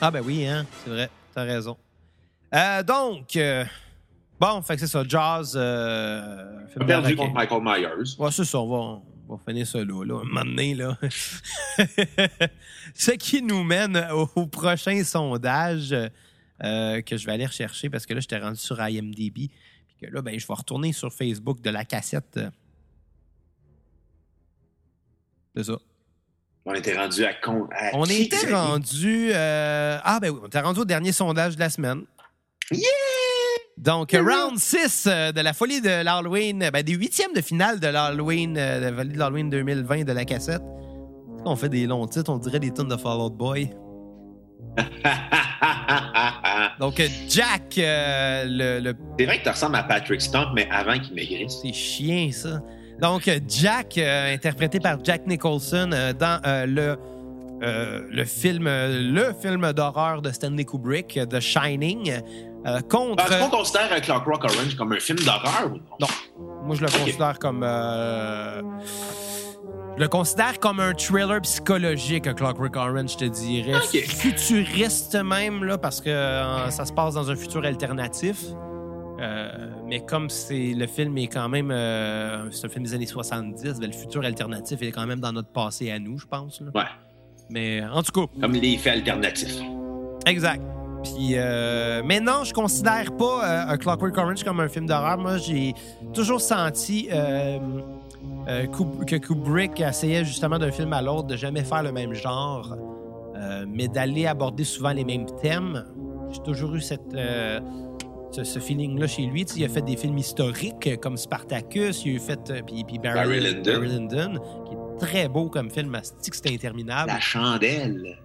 ah, ben oui, hein. C'est vrai. T'as raison. Euh, donc, euh, bon, fait que c'est ça. Jazz. Euh, On a perdu contre Michael Myers. Ouais, c'est ça, on va, on va finir ça là, là, un moment donné, là. Ce qui nous mène au, au prochain sondage euh, que je vais aller rechercher parce que là, j'étais rendu sur IMDb. Puis que là, ben, je vais retourner sur Facebook de la cassette. C'est ça. On était rendu à con. à On était rendu. euh, Ah, ben oui, on était rendu au dernier sondage de la semaine. Yeah! Donc, round 6 euh, de la folie de l'Halloween, ben, des huitièmes de finale de l'Halloween, euh, de la folie de l'Halloween 2020 de la cassette. On fait des longs titres, on dirait des tonnes de Fall Out Boy. Donc, euh, Jack, euh, le, le- c'est vrai que tu ressembles à Patrick Stump, mais avant qu'il maigrisse. C'est chien, ça. Donc, Jack, euh, interprété par Jack Nicholson euh, dans le, le film, le film d'horreur de Stanley Kubrick, The Shining, euh, contre. Est-ce qu'on considère euh, Clockwork Orange comme un film d'horreur ou non? Non. Moi, je le considère comme. euh, Je le considère comme un thriller psychologique, Clockwork Orange, je te dirais. Futuriste même, là, parce que ça se passe dans un futur alternatif. Mais comme c'est le film est quand même. c'est un film des années 70, ben, le futur alternatif est quand même dans notre passé à nous, je pense. là. Ouais, Mais en tout cas, comme les faits alternatifs. Exact. Puis, euh, mais non, je considère pas euh, un Clockwork Orange comme un film d'horreur. Moi, j'ai toujours senti euh, euh, que Kubrick essayait justement d'un film à l'autre de jamais faire le même genre, euh, mais d'aller aborder souvent les mêmes thèmes. J'ai toujours eu cette, euh, ce, ce feeling-là chez lui. Il a fait des films historiques euh, comme Spartacus, il a fait euh, puis, puis Barry, Barry Lyndon. Barry Lyndon, qui est très beau comme film. C'était interminable. La chandelle.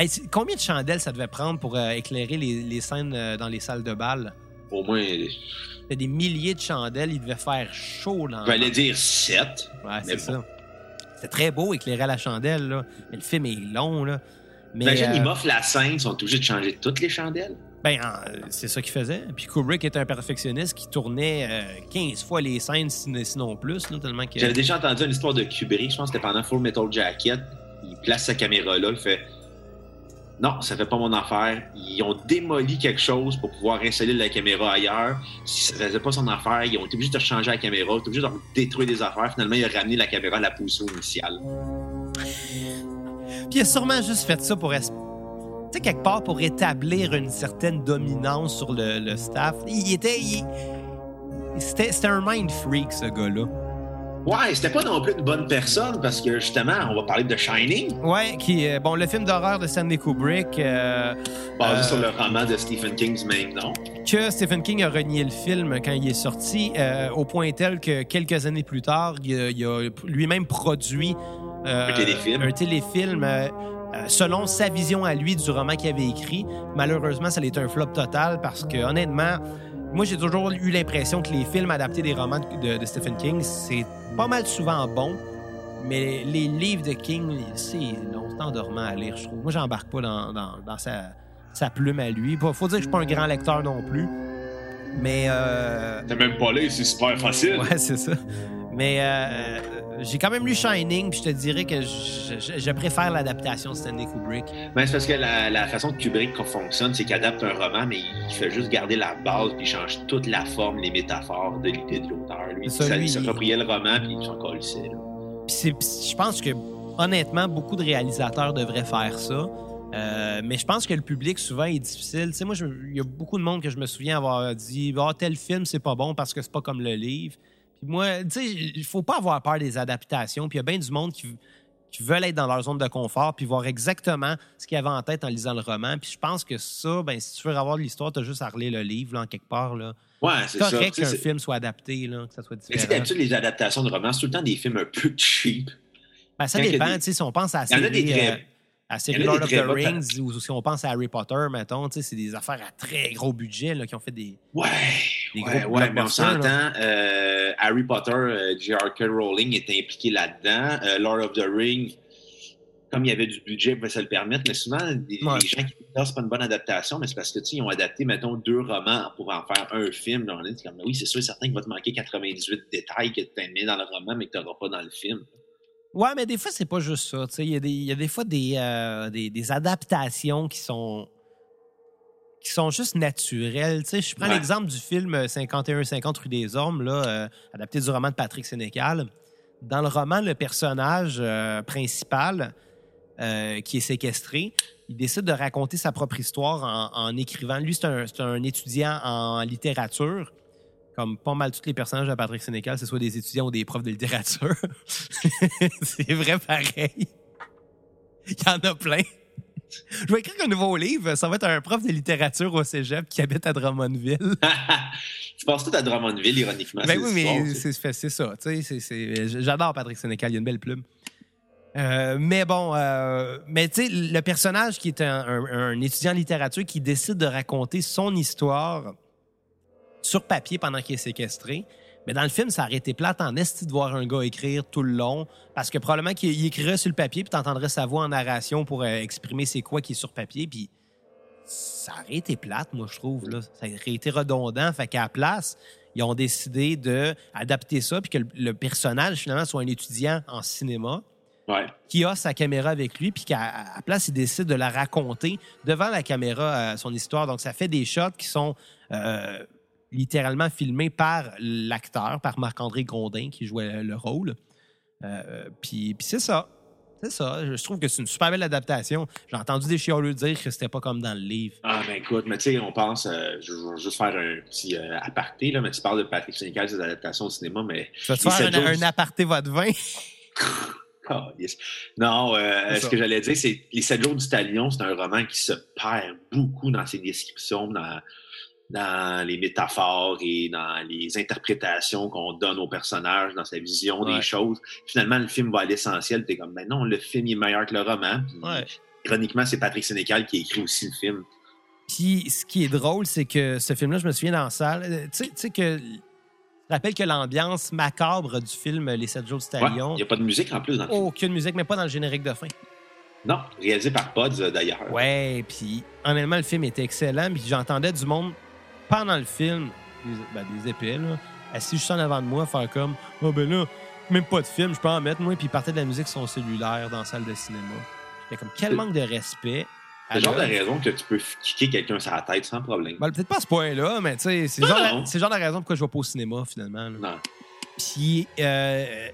Hey, combien de chandelles ça devait prendre pour euh, éclairer les, les scènes euh, dans les salles de bal? Au moins, C'était des milliers de chandelles. Il devait faire chaud dans. j'allais dire 7. Ouais, c'est ça. C'était très beau éclairer à la chandelle, là. Mais le film est long, là. Mais, Imagine, euh, ils m'offrent la scène, ils sont obligés de changer toutes les chandelles. ben, c'est ça qu'il faisait. Puis Kubrick était un perfectionniste qui tournait euh, 15 fois les scènes, sin- sinon plus, là, tellement que. J'avais déjà entendu une histoire de Kubrick, je pense que c'était pendant Full Metal Jacket. Il place sa caméra là, il fait Non, ça fait pas mon affaire. Ils ont démoli quelque chose pour pouvoir installer la caméra ailleurs. Si ça faisait pas son affaire, ils ont été obligés de changer la caméra, ils ont été obligés de détruire des affaires. Finalement, il a ramené la caméra à la position initiale. Puis il a sûrement juste fait ça pour. Tu sais, quelque part, pour établir une certaine dominance sur le, staff. Il était. c'était un mind freak, ce gars-là. Ouais, c'était pas non plus une bonne personne parce que justement, on va parler de Shining, Ouais, qui. euh, bon, le film d'horreur de Stanley Kubrick, euh, basé Euh, sur le roman de Stephen King du même nom. que Stephen King a renié le film quand il est sorti, euh, au point tel que quelques années plus tard, il a, il a lui-même produit Un téléfilm. un téléfilm, selon sa vision à lui du roman qu'il avait écrit. Malheureusement, ça a été un flop total parce que, honnêtement, moi, j'ai toujours eu l'impression que les films adaptés des romans de, de Stephen King, c'est pas mal souvent bon. Mais les livres de King, c'est endormant à lire, je trouve. Moi, j'embarque pas dans, dans- dans sa, sa plume à lui. Faut faut dire que je suis pas un grand lecteur non plus. Mais euh, T'es même pas là, c'est super facile. Ouais, c'est ça. Mais euh, j'ai quand même lu Shining, puis je te dirais que je, je- je préfère l'adaptation de Stanley Kubrick. Ben, c'est parce que la, la façon que Kubrick fonctionne, c'est qu'il adapte un roman, mais il fait juste garder la base, puis il change toute la forme, les métaphores de l'idée de l'auteur. Lui, ça, lui, il s'appropriait le roman, puis il s'en colissait. Puis je pense que, honnêtement, beaucoup de réalisateurs devraient faire ça. Euh, mais je pense que le public, souvent, est difficile. Tu sais, moi, il y a beaucoup de monde que je me souviens avoir dit Ah, tel film, c'est pas bon parce que c'est pas comme le livre. Puis moi, tu sais, il faut pas avoir peur des adaptations. Puis il y a bien du monde qui, qui veulent être dans leur zone de confort puis voir exactement ce qu'ils avaient en tête en lisant le roman. Puis je pense que ça, ben, si tu veux avoir de l'histoire, tu as juste à relire le livre, là, en quelque part. Là. Ouais, C'est ça. correct qu'un film soit adapté, là, que ça soit différent. d'habitude, les adaptations de romans, c'est tout le temps des films un peu cheap. Ben, ça quand dépend. des- tu sais, Si on pense à la Il y en a des très- à série Lord of the Rings ou si on pense à Harry Potter, mettons, c'est des affaires à très gros budget là, qui ont fait des. Ouais, Des ouais, gros ouais, mais on s'entend. euh, Harry Potter, euh, J.R.K. Rowling est impliqué là-dedans. Euh, Lord of the Rings, comme il y avait du budget, ils pouvaient se le permettre. Mais souvent, les, Ouais. les gens qui disent c'est pas une bonne adaptation, mais c'est parce que ils ont adapté, mettons, deux romans pour en faire un film. On est comme, oui, c'est sûr, certain qu'il va te manquer 98 détails que tu as mis dans le roman, mais que tu n'auras pas dans le film. Ouais, mais des fois, c'est pas juste ça. Il y, a des- il y a des fois des, euh, des, des adaptations qui sont qui sont juste naturelles. Je prends Ouais. l'exemple du film euh, 51-50 rue des Ormes, là, euh, adapté du roman de Patrick Sénécal. Dans le roman, le personnage euh, principal, euh, qui est séquestré, il décide de raconter sa propre histoire en, en écrivant. Lui, c'est un, c'est un étudiant en littérature. Comme pas mal tous les personnages de Patrick Sénécal, c'est soit des étudiants ou des profs de littérature. c'est vrai pareil. Il y en a plein. Je vais écrire un nouveau livre. Ça va être un prof de littérature au cégep qui habite à Drummondville. tu passes tout à Drummondville, ironiquement. Ben oui, mais ça. c'est ça. J'adore Patrick Sénécal, il a une belle plume. Euh, mais bon, euh, mais tu sais, le personnage qui est un, un- un étudiant en littérature qui décide de raconter son histoire sur papier pendant qu'il est séquestré. Mais dans le film, ça aurait été plate en esti de voir un gars écrire tout le long, parce que probablement qu'il il écrirait sur le papier, puis t'entendrais sa voix en narration pour euh, exprimer c'est quoi qui est sur papier, puis ça aurait été plate, moi, je trouve. Là. Ça aurait été redondant. Fait qu'à la place, ils ont décidé d'adapter ça, puis que le, le personnage, finalement, soit un étudiant en cinéma Ouais. qui a sa caméra avec lui, puis qu'à à place, il décide de la raconter devant la caméra, euh, son histoire. Donc, ça fait des shots qui sont euh, littéralement filmés par l'acteur, par Marc-André Grondin, qui jouait le rôle. Euh, puis puis c'est ça. C'est ça. Je trouve que c'est une super belle adaptation. J'ai entendu des chialeux dire que c'était pas comme dans le livre. Ah, ben écoute, mais tu sais, on pense, euh, je je vais juste faire un petit euh, aparté, là, mais tu parles de Patrick Sénécal, ses adaptations au cinéma, mais. Tu vas te faire jours un, un aparté votre vin? Ah, yes. Non, euh, ce que j'allais dire, c'est Les Sept jours du Talion, c'est un roman qui se perd beaucoup dans ses descriptions, dans, dans les métaphores et dans les interprétations qu'on donne aux personnages, dans sa vision Ouais. des choses. Finalement, le film va à l'essentiel. T'es comme, ben non, le film est meilleur que le roman. Puis, Ouais. Ironiquement, c'est Patrick Sénécal qui a écrit aussi le film. Puis ce qui est drôle, c'est que ce film-là, je me souviens dans la salle. euh, Tu sais- tu sais que. Je rappelle que l'ambiance macabre du film Les 7 jours du Ouais, Talion, Il n'y a pas de musique en plus dans le film. aucune musique, mais pas dans le générique de fin. Non, réalisé par Pods euh, d'ailleurs. Ouais, puis honnêtement, le film était excellent. Puis j'entendais du monde pendant le film, des, ben, des épées, là, assis juste en avant de moi, faire comme Oh ben là, même pas de film, je peux en mettre, moi. Puis il partait de la musique sur son cellulaire dans la salle de cinéma. J'étais comme quel manque de respect. C'est le genre de raison que tu peux kicker quelqu'un sur la tête sans problème. Ben, peut-être pas à ce point-là, mais tu sais, c'est genre c'est genre de raison pourquoi je vais pas au cinéma, finalement. là. Non. Puis, euh, euh,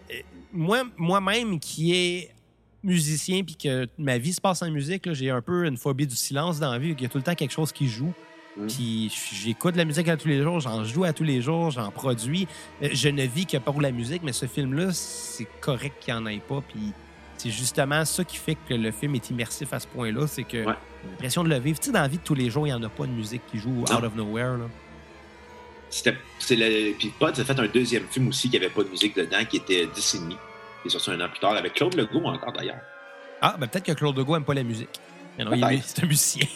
moi, moi-même qui est musicien puis que ma vie se passe en musique, là, j'ai un peu une phobie du silence dans la vie. Il y a tout le temps quelque chose qui joue. Mm. Puis j'écoute de la musique à tous les jours, j'en joue à tous les jours, j'en produis. Euh, Je ne vis que pour la musique, mais ce film-là, c'est correct qu'il n'y en ait pas. Puis c'est justement ça qui fait que le film est immersif à ce point-là, c'est que Ouais. j'ai l'impression de le vivre. Tu sais, dans la vie de tous les jours, il n'y en a pas de musique qui joue out of nowhere. Là. C'était, c'est le, puis Pods a fait un deuxième film aussi qui avait pas de musique dedans, qui était Décennie, qui est sorti un an plus tard, avec Claude Legault encore d'ailleurs. Ah, ben peut-être que Claude Legault aime pas la musique. Mais non, il est- c'est un musicien.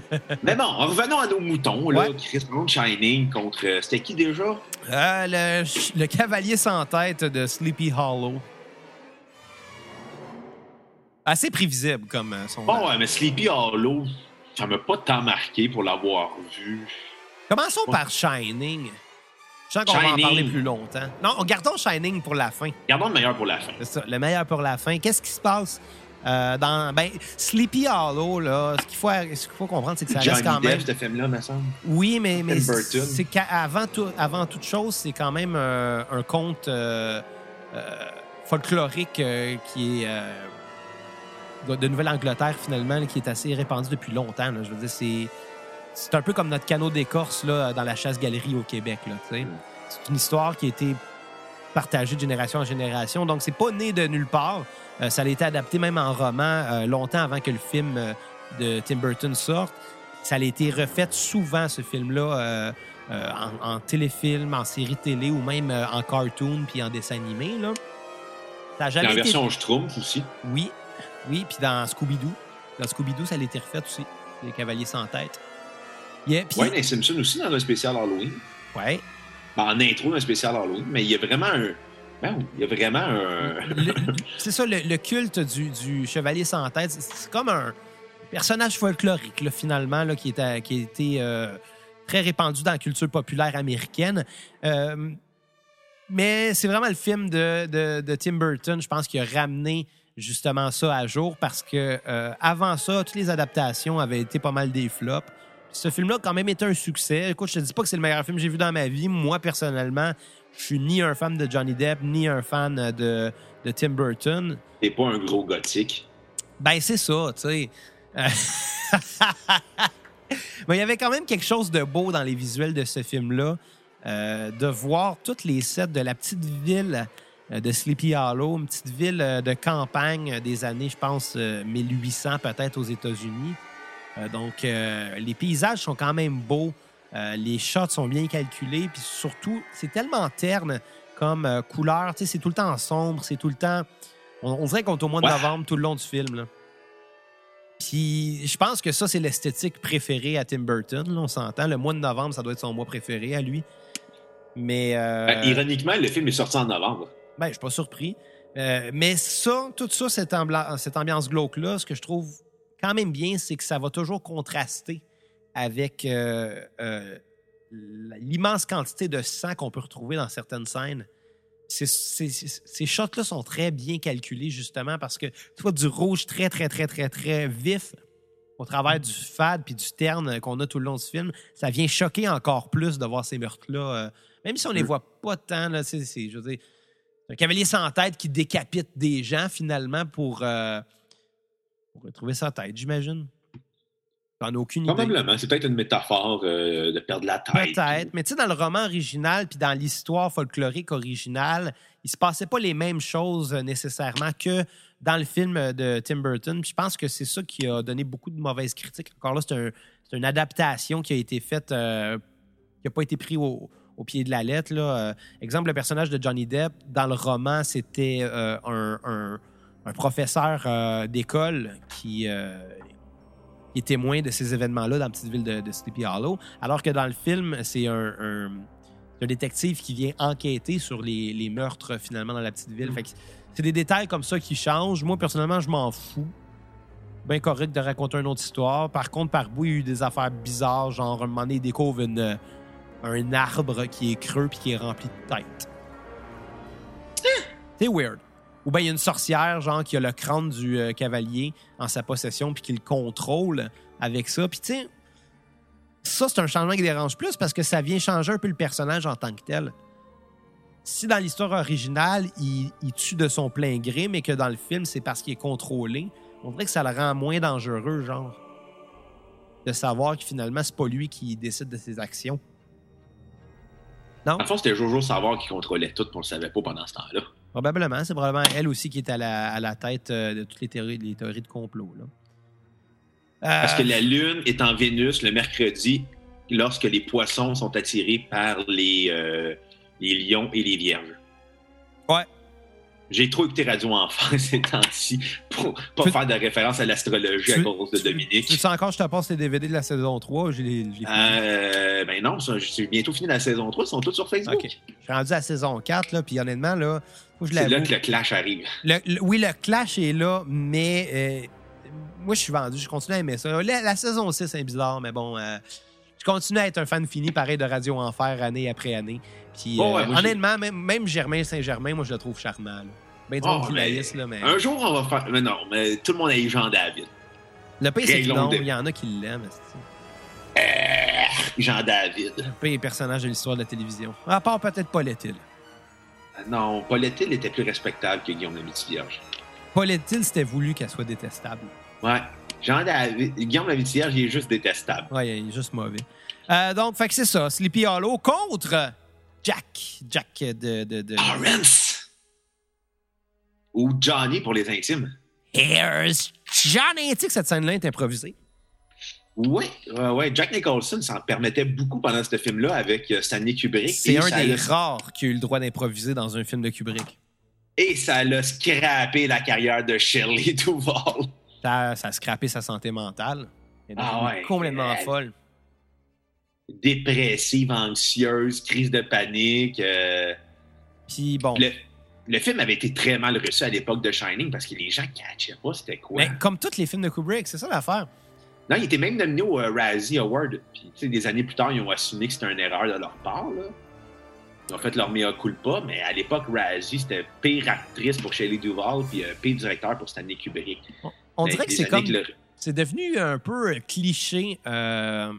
Mais bon, revenons à nos moutons, là. Ouais. Chris Brown Shining contre. euh, C'était qui déjà? Euh, le, le cavalier sans tête de Sleepy Hollow. Assez prévisible comme euh, son. Oh, ouais, mais Sleepy Hollow, ça m'a pas tant marqué pour l'avoir vu. Commençons par Shining. Je sens qu'on va en parler plus longtemps. Non, gardons Shining pour la fin. Gardons le meilleur pour la fin. C'est ça, le meilleur pour la fin. Qu'est-ce qui se passe euh, dans ben, Sleepy Hollow là Ce qu'il faut, ce qu'il faut comprendre, c'est que ça reste Johnny quand même. Depp, ce film-là, me semble. Oui, mais, mais c'est qu'avant tout, avant toute chose, c'est quand même un, un conte euh, euh, folklorique euh, qui est euh, de Nouvelle-Angleterre, finalement, qui est assez répandue depuis longtemps. là. Je veux dire, c'est. C'est un peu comme notre canot d'écorce là, dans la chasse-galerie au Québec. Là, sais. c'est une histoire qui a été partagée de génération en génération. Donc, c'est pas né de nulle part. Euh, ça a été adapté même en roman euh, longtemps avant que le film euh, de Tim Burton sorte. Ça a été refait souvent, ce film-là, en, en téléfilm, en série télé ou même en cartoon puis en dessin animé. Là. Ça a Dans jamais la été... version Schtroumpf aussi. Oui, oui, puis dans Scooby-Doo. Dans Scooby-Doo, ça a été refait aussi. Les Cavaliers sans tête. Yeah, puis- Ouais, les Simpsons aussi dans un spécial Halloween. ouais. Ben, en intro d'un spécial Halloween. Mais il y a vraiment un. Il y a vraiment un. C'est ça, le, culte du, chevalier sans tête, c'est- comme un personnage folklorique, finalement, qui, a été euh, très répandu dans la culture populaire américaine. Euh, mais c'est vraiment le film de Tim Burton, je pense, qui a ramené justement ça à jour parce que euh, avant ça, toutes les adaptations avaient été pas mal des flops. Ce film-là a quand même été un succès. Écoute, je te dis pas que c'est le meilleur film que j'ai vu dans ma vie. Moi, personnellement, je suis ni un fan de Johnny Depp, ni un fan de, de Tim Burton. T'es pas un gros gothique. Ben, c'est ça, tu sais. Euh, Mais il y avait quand même quelque chose de beau dans les visuels de ce film-là. euh, de voir toutes les sets de la petite ville euh, de Sleepy Hollow, une petite ville de campagne des années, je pense, euh, 1800 peut-être aux États-Unis. Euh, donc, euh, les paysages sont quand même beaux. Euh, les shots sont bien calculés. Puis surtout, c'est tellement terne comme couleur. Tu sais, c'est tout le temps sombre. C'est tout le temps... On, on dirait qu'on est au mois de novembre tout le long du film. Là. Puis je pense que ça, c'est l'esthétique préférée à Tim Burton. là, on s'entend. Le mois de novembre, ça doit être son mois préféré à lui. Mais... euh, Ben, ironiquement, le film est sorti en novembre. ben, je suis pas surpris. Euh, mais ça, tout ça, cette ambiance glauque-là, ce que je trouve quand même bien, c'est que ça va toujours contraster avec euh, euh, l'immense quantité de sang qu'on peut retrouver dans certaines scènes. Ces, ces- ces- ces shots-là sont très bien calculés, justement, parce que tu vois du rouge très, très, très, très, très vif au travers du fade puis du terne qu'on a tout le long du film. Ça vient choquer encore plus de voir ces meurtres-là. euh, même si on les Mm. voit pas tant, là, c'est, c'est- je veux dire, un cavalier sans tête qui décapite des gens, finalement, pour, euh, pour retrouver sa tête, j'imagine. J'en ai aucune idée. Probablement. C'est peut-être une métaphore euh, de perdre la tête. Peut-être, mais tu sais, dans le roman original puis dans l'histoire folklorique originale, il se passait pas les mêmes choses euh, nécessairement que dans le film de Tim Burton. Puis je pense que c'est ça qui a donné beaucoup de mauvaises critiques. Encore là, c'est un- c'est une adaptation qui a été faite, euh, qui n'a pas été pris au, au pied de la lettre. Là. Exemple, le personnage de Johnny Depp, dans le roman, c'était un, un- un professeur euh, d'école qui, euh, qui est témoin de ces événements-là dans la petite ville de, de Sleepy Hollow. Alors que dans le film, c'est un, un- un détective qui vient enquêter sur les, les meurtres finalement dans la petite ville. Fait que c'est des détails comme ça qui changent. Moi, personnellement, je m'en fous. Bien correct de raconter une autre histoire. Par contre, par bout, il y a eu des affaires bizarres, genre un moment donné, il découvre une- un arbre qui est creux puis qui est rempli de têtes. C'est weird. Ou bien il y a une sorcière, genre, qui a le crâne du euh, cavalier en sa possession puis qui le contrôle avec ça. Puis tu ça, c'est un changement qui dérange plus parce que ça vient changer un peu le personnage en tant que tel. Si dans l'histoire originale, il, tue de son plein gré, mais que dans le film, c'est parce qu'il est contrôlé, on dirait que ça le rend moins dangereux, genre. De savoir que finalement, c'est pas lui qui décide de ses actions. Non? En fond, c'était Jojo Savoir qui contrôlait tout, on le savait pas pendant ce temps-là. Probablement. C'est probablement elle aussi qui est à la, à la tête euh, de toutes les théories, théories de complot. Là. Parce Euh, que la Lune est en Vénus le mercredi lorsque les poissons sont attirés par les, euh, les lions et les vierges. J'ai trop écouté Radio Enfant ces temps-ci pour pas Tu- faire de référence à l'astrologie à cause de tu- Dominique. Tu sais encore, je te passe les DVD de la saison 3. Je l'ai je l'ai fini. Euh, ben non, ça, j'ai bientôt fini la saison 3, ils sont tous sur Facebook. Ok. Je suis rendu à la saison 4, là, puis honnêtement, là, faut que je C'est là que le clash arrive. Le- le- oui, le clash est là, mais euh, moi, je suis vendu. Je continue à aimer ça. La, la saison 6 est bizarre, mais bon, euh, je continue à être un fan fini, pareil, de Radio Enfer, année après année. Puis, Oh, ouais, euh, j'ai- honnêtement, même, même Germain Saint-Germain, moi, je le trouve charmant. Là. Ben, du Oh, qui là, mais... Un jour, on va faire. Mais non, mais tout le monde a eu Jean David. Le pire, c'est que non, il y en a qui l'aiment. Euh, Jean David. Le pire personnage de l'histoire de la télévision. À part peut-être Paul Etill. Non, Paulette était plus respectable que Guillaume Lamiti Vierge. Paulette-il s'était voulu qu'elle soit détestable. Ouais. Jean David, Guillaume Lavitière, il est juste détestable. Ouais, il est juste mauvais. Euh, donc, fait que c'est ça. Sleepy Hollow contre Jack. Jack de. de, de... Lawrence! Ou Johnny pour les intimes. Here's Johnny! Tu sais que cette scène-là est improvisée? Oui, ouais, ouais. Jack Nicholson s'en permettait beaucoup pendant ce film-là avec euh, Stanley Kubrick. C'est un des rares qui a eu le droit d'improviser dans un film de Kubrick. Et ça l'a scrappé la carrière de Shirley Duval. Ça, ça a scrappé sa santé mentale. Elle est Ah ouais. complètement folle. Dépressive, anxieuse, crise de panique. euh, Puis bon. le, le film avait été très mal reçu à l'époque de Shining parce que les gens ne catchaient pas c'était quoi. Mais comme tous les films de Kubrick, c'est ça l'affaire. Non, il était même nominé au euh, Razzie Award. Puis, tu sais, des années plus tard, ils ont assumé que c'était une erreur de leur part. Là. Ils ont fait leur mea culpa, mais à l'époque, Razzie, c'était pire actrice pour Shelley Duvall, puis euh, pire directeur pour Stanley Kubrick. On dirait que c'est comme. le- C'est devenu un peu cliché. euh,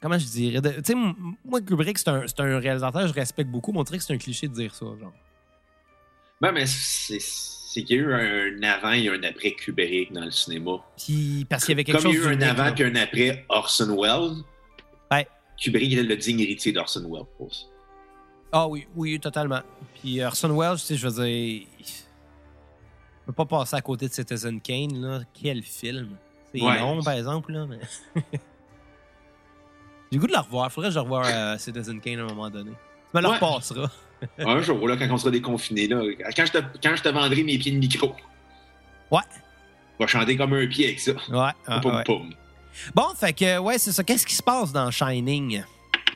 Comment je dirais? Tu sais, moi, Kubrick, c'est un, réalisateur que je respecte beaucoup, mais on dirait que c'est un cliché de dire ça. Genre. Ben, mais c'est qu'il y a eu un avant et un après Kubrick dans le cinéma. Puis, parce qu'il y avait quelque Comme il y chose a eu un avant et un après Orson Welles, Ouais. Kubrick était le digne héritier d'Orson Welles. aussi. Ah oui, oui, totalement. Puis Orson Welles, tu sais, je veux dire, on peut pas passer à côté de Citizen Kane, là. Quel film. C'est Ouais. long, par exemple, là, mais... J'ai le goût de le revoir. Faudrait que je revoie euh, Citizen Kane à un moment donné. Tu me le Ouais. repasseras. un jour, là, quand on sera déconfiné, là, quand, je te, quand je te vendrai mes pieds de micro, Ouais. on va chanter comme un pied avec ça. Ouais, ah, Poum, ouais. poum. Bon, fait que, ouais, c'est ça. Qu'est-ce qui se passe dans Shining?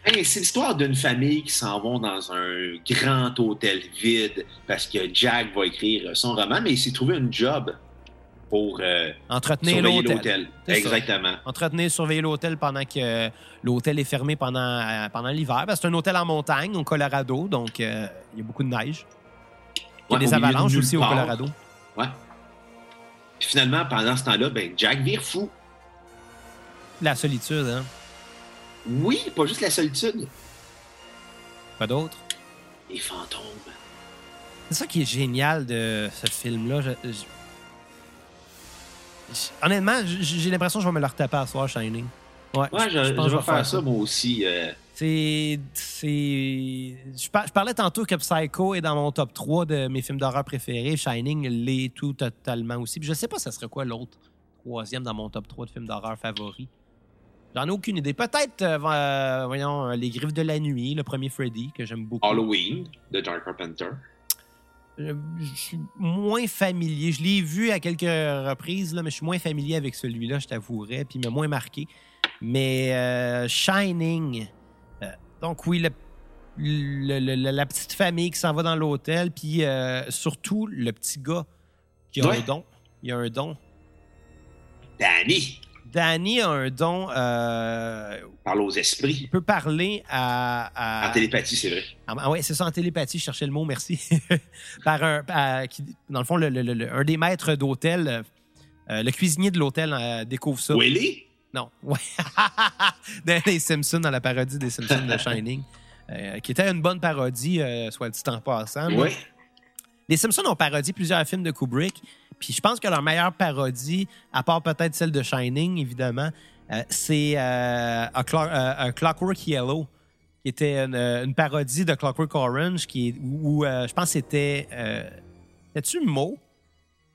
Hey, c'est l'histoire d'une famille qui s'en vont dans un grand hôtel vide parce que Jack va écrire son roman, mais il s'est trouvé un job pour euh, Entretenir surveiller l'hôtel. C'est ça. Exactement. Entretenir, surveiller l'hôtel pendant que euh, l'hôtel est fermé pendant, euh, pendant l'hiver. C'est un hôtel en montagne, au Colorado, donc euh, il y a beaucoup de neige. Il y a Ouais, des au milieu de avalanches aussi au. Colorado. Ouais. Puis finalement, pendant ce temps-là, ben, Jack vire fou. La solitude, hein? Oui, pas juste la solitude, Pas d'autre. les fantômes. C'est ça qui est génial de ce film-là. Je- je- je- Honnêtement, j'ai l'impression que je vais me le retaper à soir, Shining. Ouais, Ouais, je, pense je vais faire ça, moi aussi. euh, C'est. c'est- Je, par- je parlais tantôt que Psycho est dans mon top 3 de mes films d'horreur préférés. Shining l'est tout totalement aussi. Puis je sais pas, ça serait quoi l'autre troisième dans mon top 3 de films d'horreur favoris. J'en ai aucune idée. Peut-être, euh, euh, voyons, Les Griffes de la Nuit, le premier Freddy, que j'aime beaucoup. Halloween de John Carpenter. Je suis moins familier. Je l'ai vu à quelques reprises, là, mais je suis moins familier avec celui-là, je t'avouerais, puis il m'a moins marqué. Mais euh, Shining. euh, donc, oui, le- le- le- le- la petite famille qui s'en va dans l'hôtel, puis euh, surtout le petit gars qui a Ouais. un don. Il a un don. Danny Danny a un don. euh, parle aux esprits. il peut parler à. à- En télépathie, c'est vrai. Ah, ah ouais, c'est ça, en télépathie, je cherchais le mot, merci. Par un, qui- dans le fond, le- le- le- un des maîtres d'hôtel, euh, le cuisinier de l'hôtel euh, découvre ça. Willy? Non, ouais. dans les Simpsons, dans la parodie des Simpsons de Shining, qui était une bonne parodie, soit dit en passant. Oui. Les Simpsons ont parodié plusieurs films de Kubrick, puis je pense que leur meilleure parodie, à part peut-être celle de Shining, évidemment, euh, c'est euh, A, Clock- euh, A Clockwork Yellow, qui était une, une parodie de Clockwork Orange, qui est, où je pense que c'était... C'était-tu Mo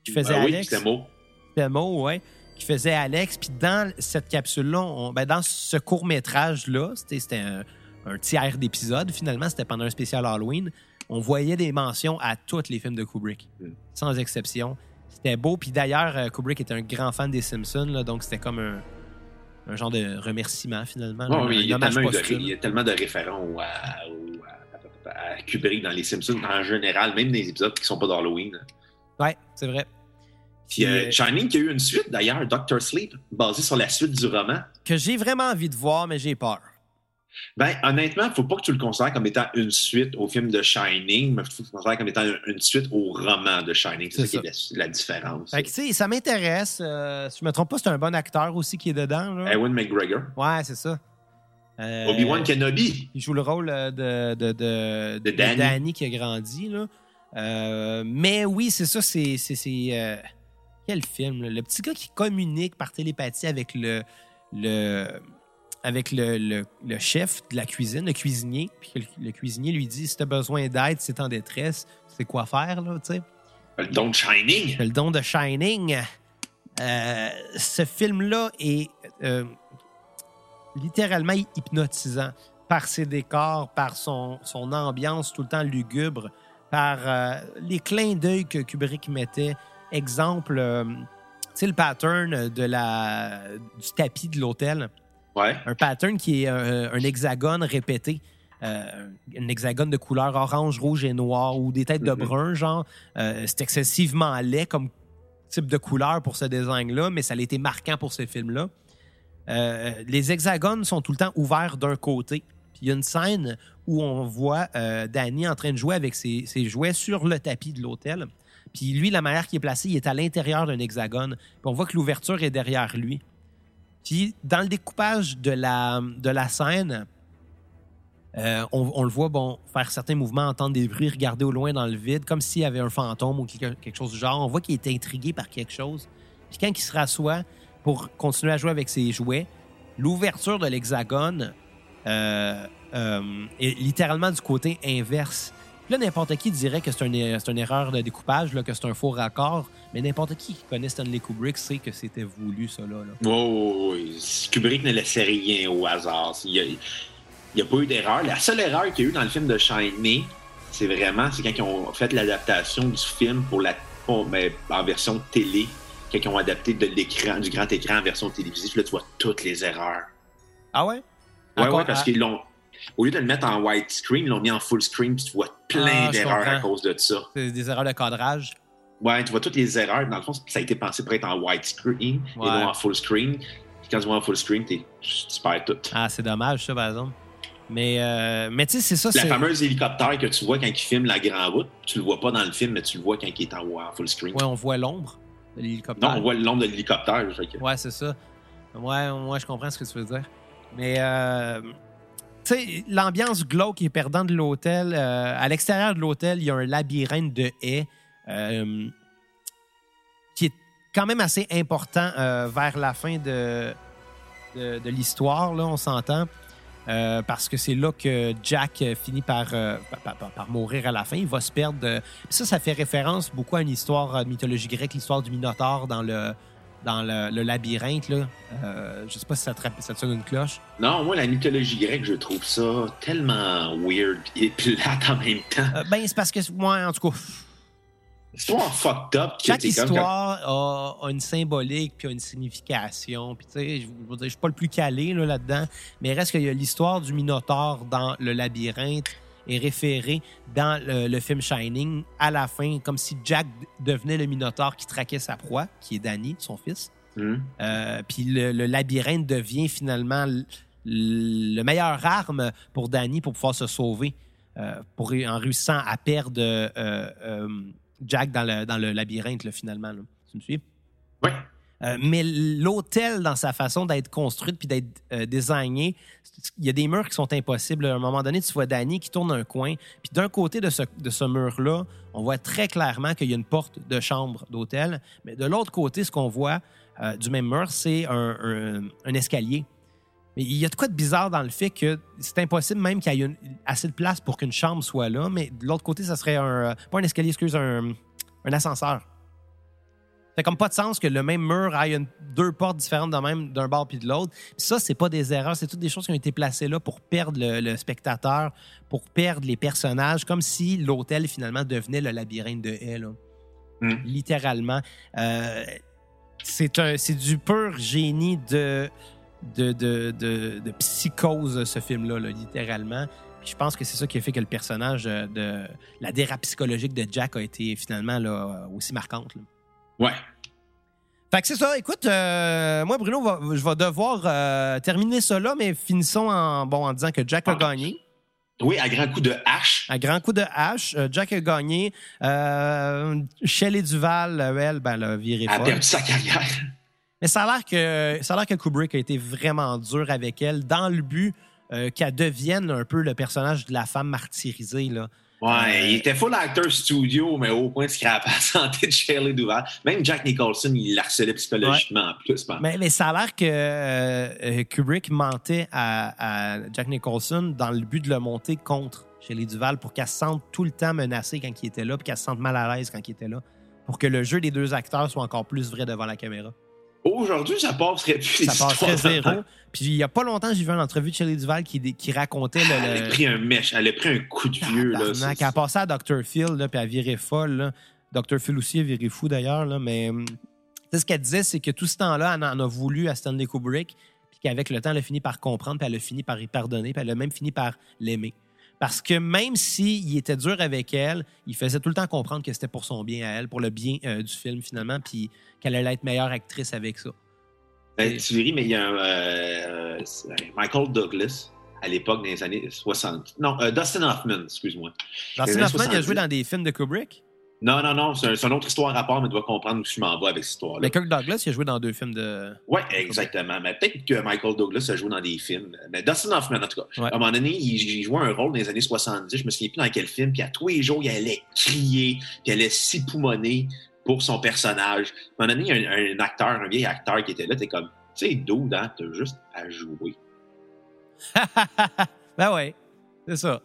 qui faisait Ben oui, Alex? c'était mot. C'était Mo, ouais, qui faisait Alex. Puis dans cette capsule-là, ben, dans ce court-métrage-là, c'était c'était un, un tiers d'épisode, finalement, c'était pendant un spécial Halloween, on voyait des mentions à tous les films de Kubrick, Mm. sans exception. C'était beau. Puis d'ailleurs, euh, Kubrick était un grand fan des Simpsons, là, donc c'était comme un, un genre de remerciement, finalement. là, il, y a tellement de- posthume. il y a tellement de référents à, au- à- à- à Kubrick dans les Simpsons en général, même des épisodes qui sont pas d'Halloween. Ouais, c'est vrai. Puis euh, euh, Shining qui a eu une suite d'ailleurs, Doctor Sleep, basée sur la suite du roman. Que j'ai vraiment envie de voir, mais j'ai peur. Ben, honnêtement, faut pas que tu le considères comme étant une suite au film de Shining, mais faut que tu le considères comme étant une suite au roman de Shining. C'est ça qui est la, la différence. Fait que, ça m'intéresse. euh, si je me trompe pas, c'est un bon acteur aussi qui est dedans. Là. Ewan McGregor. Ouais, c'est ça. Euh, Obi-Wan Kenobi. Il joue le rôle euh, de, de, de, De Danny. qui a grandi. Là. Euh, mais oui, c'est ça, c'est. quel film? là? Le petit gars qui communique par télépathie avec le. le avec le, le- le chef de la cuisine, le cuisinier, puis le, le cuisinier lui dit si tu as besoin d'aide, si tu en détresse, c'est quoi faire, là, tu sais. Le don de Shining. Le don de Shining. Euh, ce film-là est euh, littéralement hypnotisant par ses décors, par son, son ambiance tout le temps lugubre, par euh, les clins d'œil que Kubrick mettait. Exemple, tu sais, le pattern de la, du tapis de l'hôtel. Ouais. Un pattern qui est un, un hexagone répété. Euh, un hexagone de couleur orange, rouge et noir ou des têtes de Mhm. brun, genre. Euh, c'est excessivement laid comme type de couleur pour ce design-là, mais ça a été marquant pour ce film-là. Euh, les hexagones sont tout le temps ouverts d'un côté. Puis il y a une scène où on voit euh, Danny en train de jouer avec ses, ses jouets sur le tapis de l'hôtel. Puis lui, la manière qu'il est placé, il est à l'intérieur d'un hexagone. Puis on voit que l'ouverture est derrière lui. Puis dans le découpage de la, scène, euh, on, le voit faire certains mouvements, entendre des bruits, regarder au loin dans le vide, comme s'il y avait un fantôme ou quelque, quelque chose du genre. On voit qu'il est intrigué par quelque chose. Puis quand il se rassoit pour continuer à jouer avec ses jouets, l'ouverture de l'hexagone euh, euh, est littéralement du côté inverse. Là, n'importe qui dirait que c'est un- une erreur de découpage, là, que c'est un faux raccord, mais n'importe qui qui connaît Stanley Kubrick sait que c'était voulu, ça. Là. Oh. Kubrick ne laissait rien au hasard. Il n'y a, pas eu d'erreur. La seule erreur qu'il y a eu dans le film de Shining, c'est vraiment c'est quand ils ont fait l'adaptation du film pour la, pour- ben, en version télé, quand ils ont adapté de l'écran, du grand écran en version télévisive. Là, tu vois toutes les erreurs. Ah ouais? Ouais, Encore- ouais, parce qu'ils l'ont. Au lieu de le mettre en widescreen, ils l'ont mis en full screen, puis tu vois plein Ah, d'erreurs à cause de ça. c'est des erreurs de cadrage. Ouais, tu vois toutes les erreurs. Dans le fond, ça a été pensé pour être en widescreen et Ouais. non en full screen. Puis quand tu vois en full screen, tu perds tout. Ah, c'est dommage, ça, par exemple. Mais, euh, mais tu sais, c'est ça. La fameuse hélicoptère que tu vois quand il filme la grande route, tu le vois pas dans le film, mais tu le vois quand il est en, en full screen. Ouais, on voit l'ombre de l'hélicoptère. non, on voit le nombre de l'hélicoptère. que- Ouais, c'est ça. Ouais, moi, je comprends ce que tu veux dire. Mais, euh, l'ambiance glauque et perdante de l'hôtel, euh, à l'extérieur de l'hôtel, il y a un labyrinthe de haies euh, qui est quand même assez important euh, vers la fin de, de, l'histoire, là, on s'entend. Parce que c'est là que Jack finit par, par, mourir à la fin. Il va se perdre. ça, ça fait référence beaucoup à une histoire de mythologie grecque, l'histoire du Minotaure dans le, dans le, le labyrinthe. Là. Euh, je sais pas si ça te, rappelle- ça te sonne une cloche. Non, moi, la mythologie grecque, je trouve ça tellement weird et plate en même temps. Euh, ben, c'est parce que, moi, en tout cas, C'est trop fucked up. que chaque comme histoire a, a une symbolique puis a une signification. Puis, tu sais, je veux dire, je suis pas le plus calé là, là-dedans, mais il reste qu'il y a l'histoire du Minotaure dans le labyrinthe est référée dans le, le film Shining à la fin, comme si Jack devenait le Minotaure qui traquait sa proie, qui est Danny, son fils. quand- Hmm. Euh, puis le, le labyrinthe devient finalement l- le meilleur arme pour Danny pour pouvoir se sauver, euh, pour, en réussissant à perdre euh, Jack dans le, dans le labyrinthe, là, finalement. là. Tu me suis? Ouais. Euh, mais l'hôtel, dans sa façon d'être construite puis d'être euh, il y a des murs qui sont impossibles. À un moment donné, tu vois Danny qui tourne un coin. Puis d'un côté de ce, mur-là, on voit très clairement qu'il y a une porte de chambre d'hôtel. Mais de l'autre côté, ce qu'on voit euh, du même mur, c'est un, escalier. Il y a de quoi de bizarre dans le fait que c'est impossible même qu'il y ait assez de place pour qu'une chambre soit là. Mais de l'autre côté, ça serait un... Pas un escalier, excuse, un, un ascenseur. Ça fait comme pas de sens que le même mur ait une- deux portes différentes de même d'un bord puis de l'autre. Ça, c'est pas des erreurs, c'est toutes des choses qui ont été placées là pour perdre le, le spectateur, pour perdre les personnages, comme si l'hôtel finalement devenait le labyrinthe de haies, là. Mm. littéralement. Euh, c'est un, c'est du pur génie de de, de, de, de psychose, ce film-là, là, littéralement. Puis je pense que c'est ça qui a fait que le personnage euh, de la dérape psychologique de Jack a été finalement là, aussi marquante. là. Ouais. Fait que c'est ça. Écoute, euh, moi, Bruno, va- je vais devoir euh, terminer ça là, mais finissons en, bon, en disant que Jack a gagné. Oui, à grand coup de hache. À grand coup de hache, euh, Jack a gagné. Euh, Shelley Duval, elle, ben, elle a viré Elle a perdu sa carrière. Mais ça a l'air que ça a l'air que Kubrick a été vraiment dur avec elle dans le but euh, qu'elle devienne un peu le personnage de la femme martyrisée là. Ouais, il était full acteur studio, mais au point de scraper la santé de Shirley Duval. Même Jack Nicholson, il l'harcelait psychologiquement en plus. Mais, mais ça a l'air que euh, Kubrick mentait à, à Jack Nicholson dans le but de le monter contre Shelley Duval pour qu'elle se sente tout le temps menacée quand il était là, puis qu'elle se sente mal à l'aise quand il était là, pour que le jeu des deux acteurs soit encore plus vrai devant la caméra. Aujourd'hui, ça passerait plus. Ça passerait zéro. Puis il y a pas longtemps, j'ai vu une entrevue de Shelley Duval qui, qui racontait le, Elle a pris un mèche, elle a pris un coup de vieux. Là, C'est- Elle a passé à Dr. Phil, là, puis elle virait folle. là. Dr. Phil aussi, elle virait fou d'ailleurs. là, Mais hum, ce qu'elle disait, c'est que tout ce temps-là, elle en a voulu à Stanley Kubrick, puis qu'avec le temps, elle a fini par comprendre, puis elle a fini par y pardonner, puis elle a même fini par l'aimer. Parce que même s'il était dur avec elle, il faisait tout le temps comprendre que c'était pour son bien à elle, pour le bien euh, du film finalement, puis qu'elle allait être meilleure actrice avec ça. Ben, tu verras, mais il y a un, euh, Michael Douglas, à l'époque des années 60. Non, euh, Dustin Hoffman, excuse-moi. Dustin Hoffman, il a 70. joué dans des films de Kubrick? Non, non, non, c'est un- c'est une autre histoire à part, mais tu dois comprendre où je m'en vais avec cette histoire-là. Mais Kirk Douglas, il a joué dans deux films de. Oui, exactement. Mais peut-être que Michael Douglas a joué dans des films. Mais Dustin Hoffman, en tout cas. Ouais. À un moment donné, il, il jouait un rôle dans les années 70. Je me souviens plus dans quel film. Puis à tous les jours, il allait crier, puis il allait s'époumoner pour son personnage. À un moment donné, il y a un, un acteur, un vieil acteur qui était là. T'es comme, tu sais, dude, hein, t'as juste à jouer. ben ouais, c'est ça.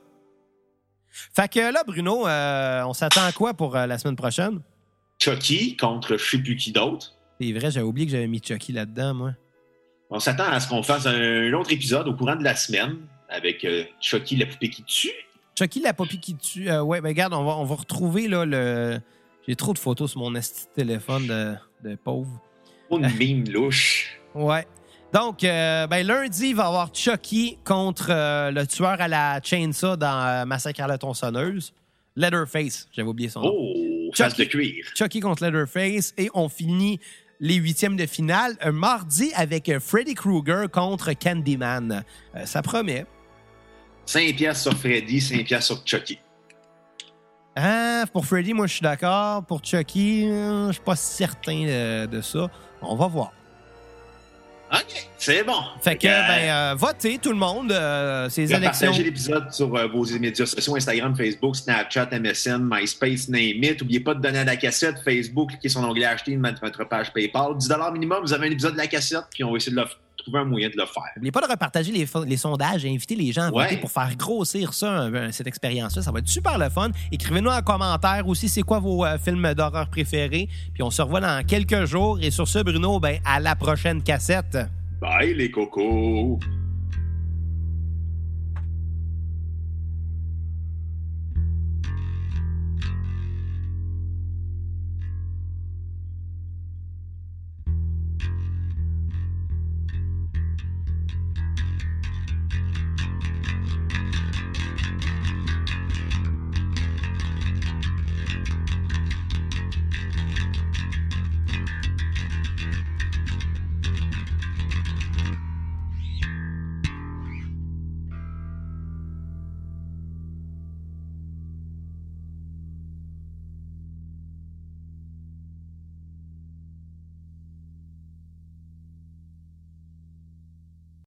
Fait que là, Bruno, euh, on s'attend à quoi pour euh, la semaine prochaine? Chucky contre je sais plus qui d'autre. C'est vrai, j'avais oublié que j'avais mis Chucky là-dedans, moi. On s'attend à ce qu'on fasse un, autre épisode au courant de la semaine avec euh, Chucky, la poupée qui tue. Chucky, la popie qui tue. euh, ouais, ben regarde, on va, on va retrouver là, le. J'ai trop de photos sur mon esti téléphone de, de pauvre. Une mime louche. Ouais. Donc, euh, ben, lundi, il va y avoir Chucky contre euh, le tueur à la chainsaw dans euh, Massacre à la tronçonneuse. Leatherface, j'avais oublié son nom. Oh, face de cuir. Chucky contre Leatherface. Et on finit les huitièmes de finale un mardi avec Freddy Krueger contre Candyman. Ça promet. 5 piastres sur Freddy, 5 piastres sur Chucky. Ah, pour Freddy, moi, je suis d'accord. Pour Chucky, je suis pas certain de ça. On va voir. OK, c'est bon. Fait que, euh, ben, euh, votez tout le monde. euh, ces élections. partagez l'épisode sur euh, vos médias sociaux, Instagram, Facebook, Snapchat, MSN, MySpace, name it. N'oubliez pas de donner à la cassette, Facebook, cliquez sur l'onglet acheter, mettre notre page PayPal. 10 minimum, vous avez un épisode de la cassette, puis on va essayer de f- trouver un moyen de le faire. N'oubliez pas de repartager les, sondages et inviter les gens à voter Ouais. pour faire grossir ça, cette expérience-là. Ça va être super le fun. Écrivez-nous en commentaire aussi c'est quoi vos euh, films d'horreur préférés. Puis on se revoit dans quelques jours. Et sur ce, Bruno, ben, à la prochaine cassette. Bye les cocos!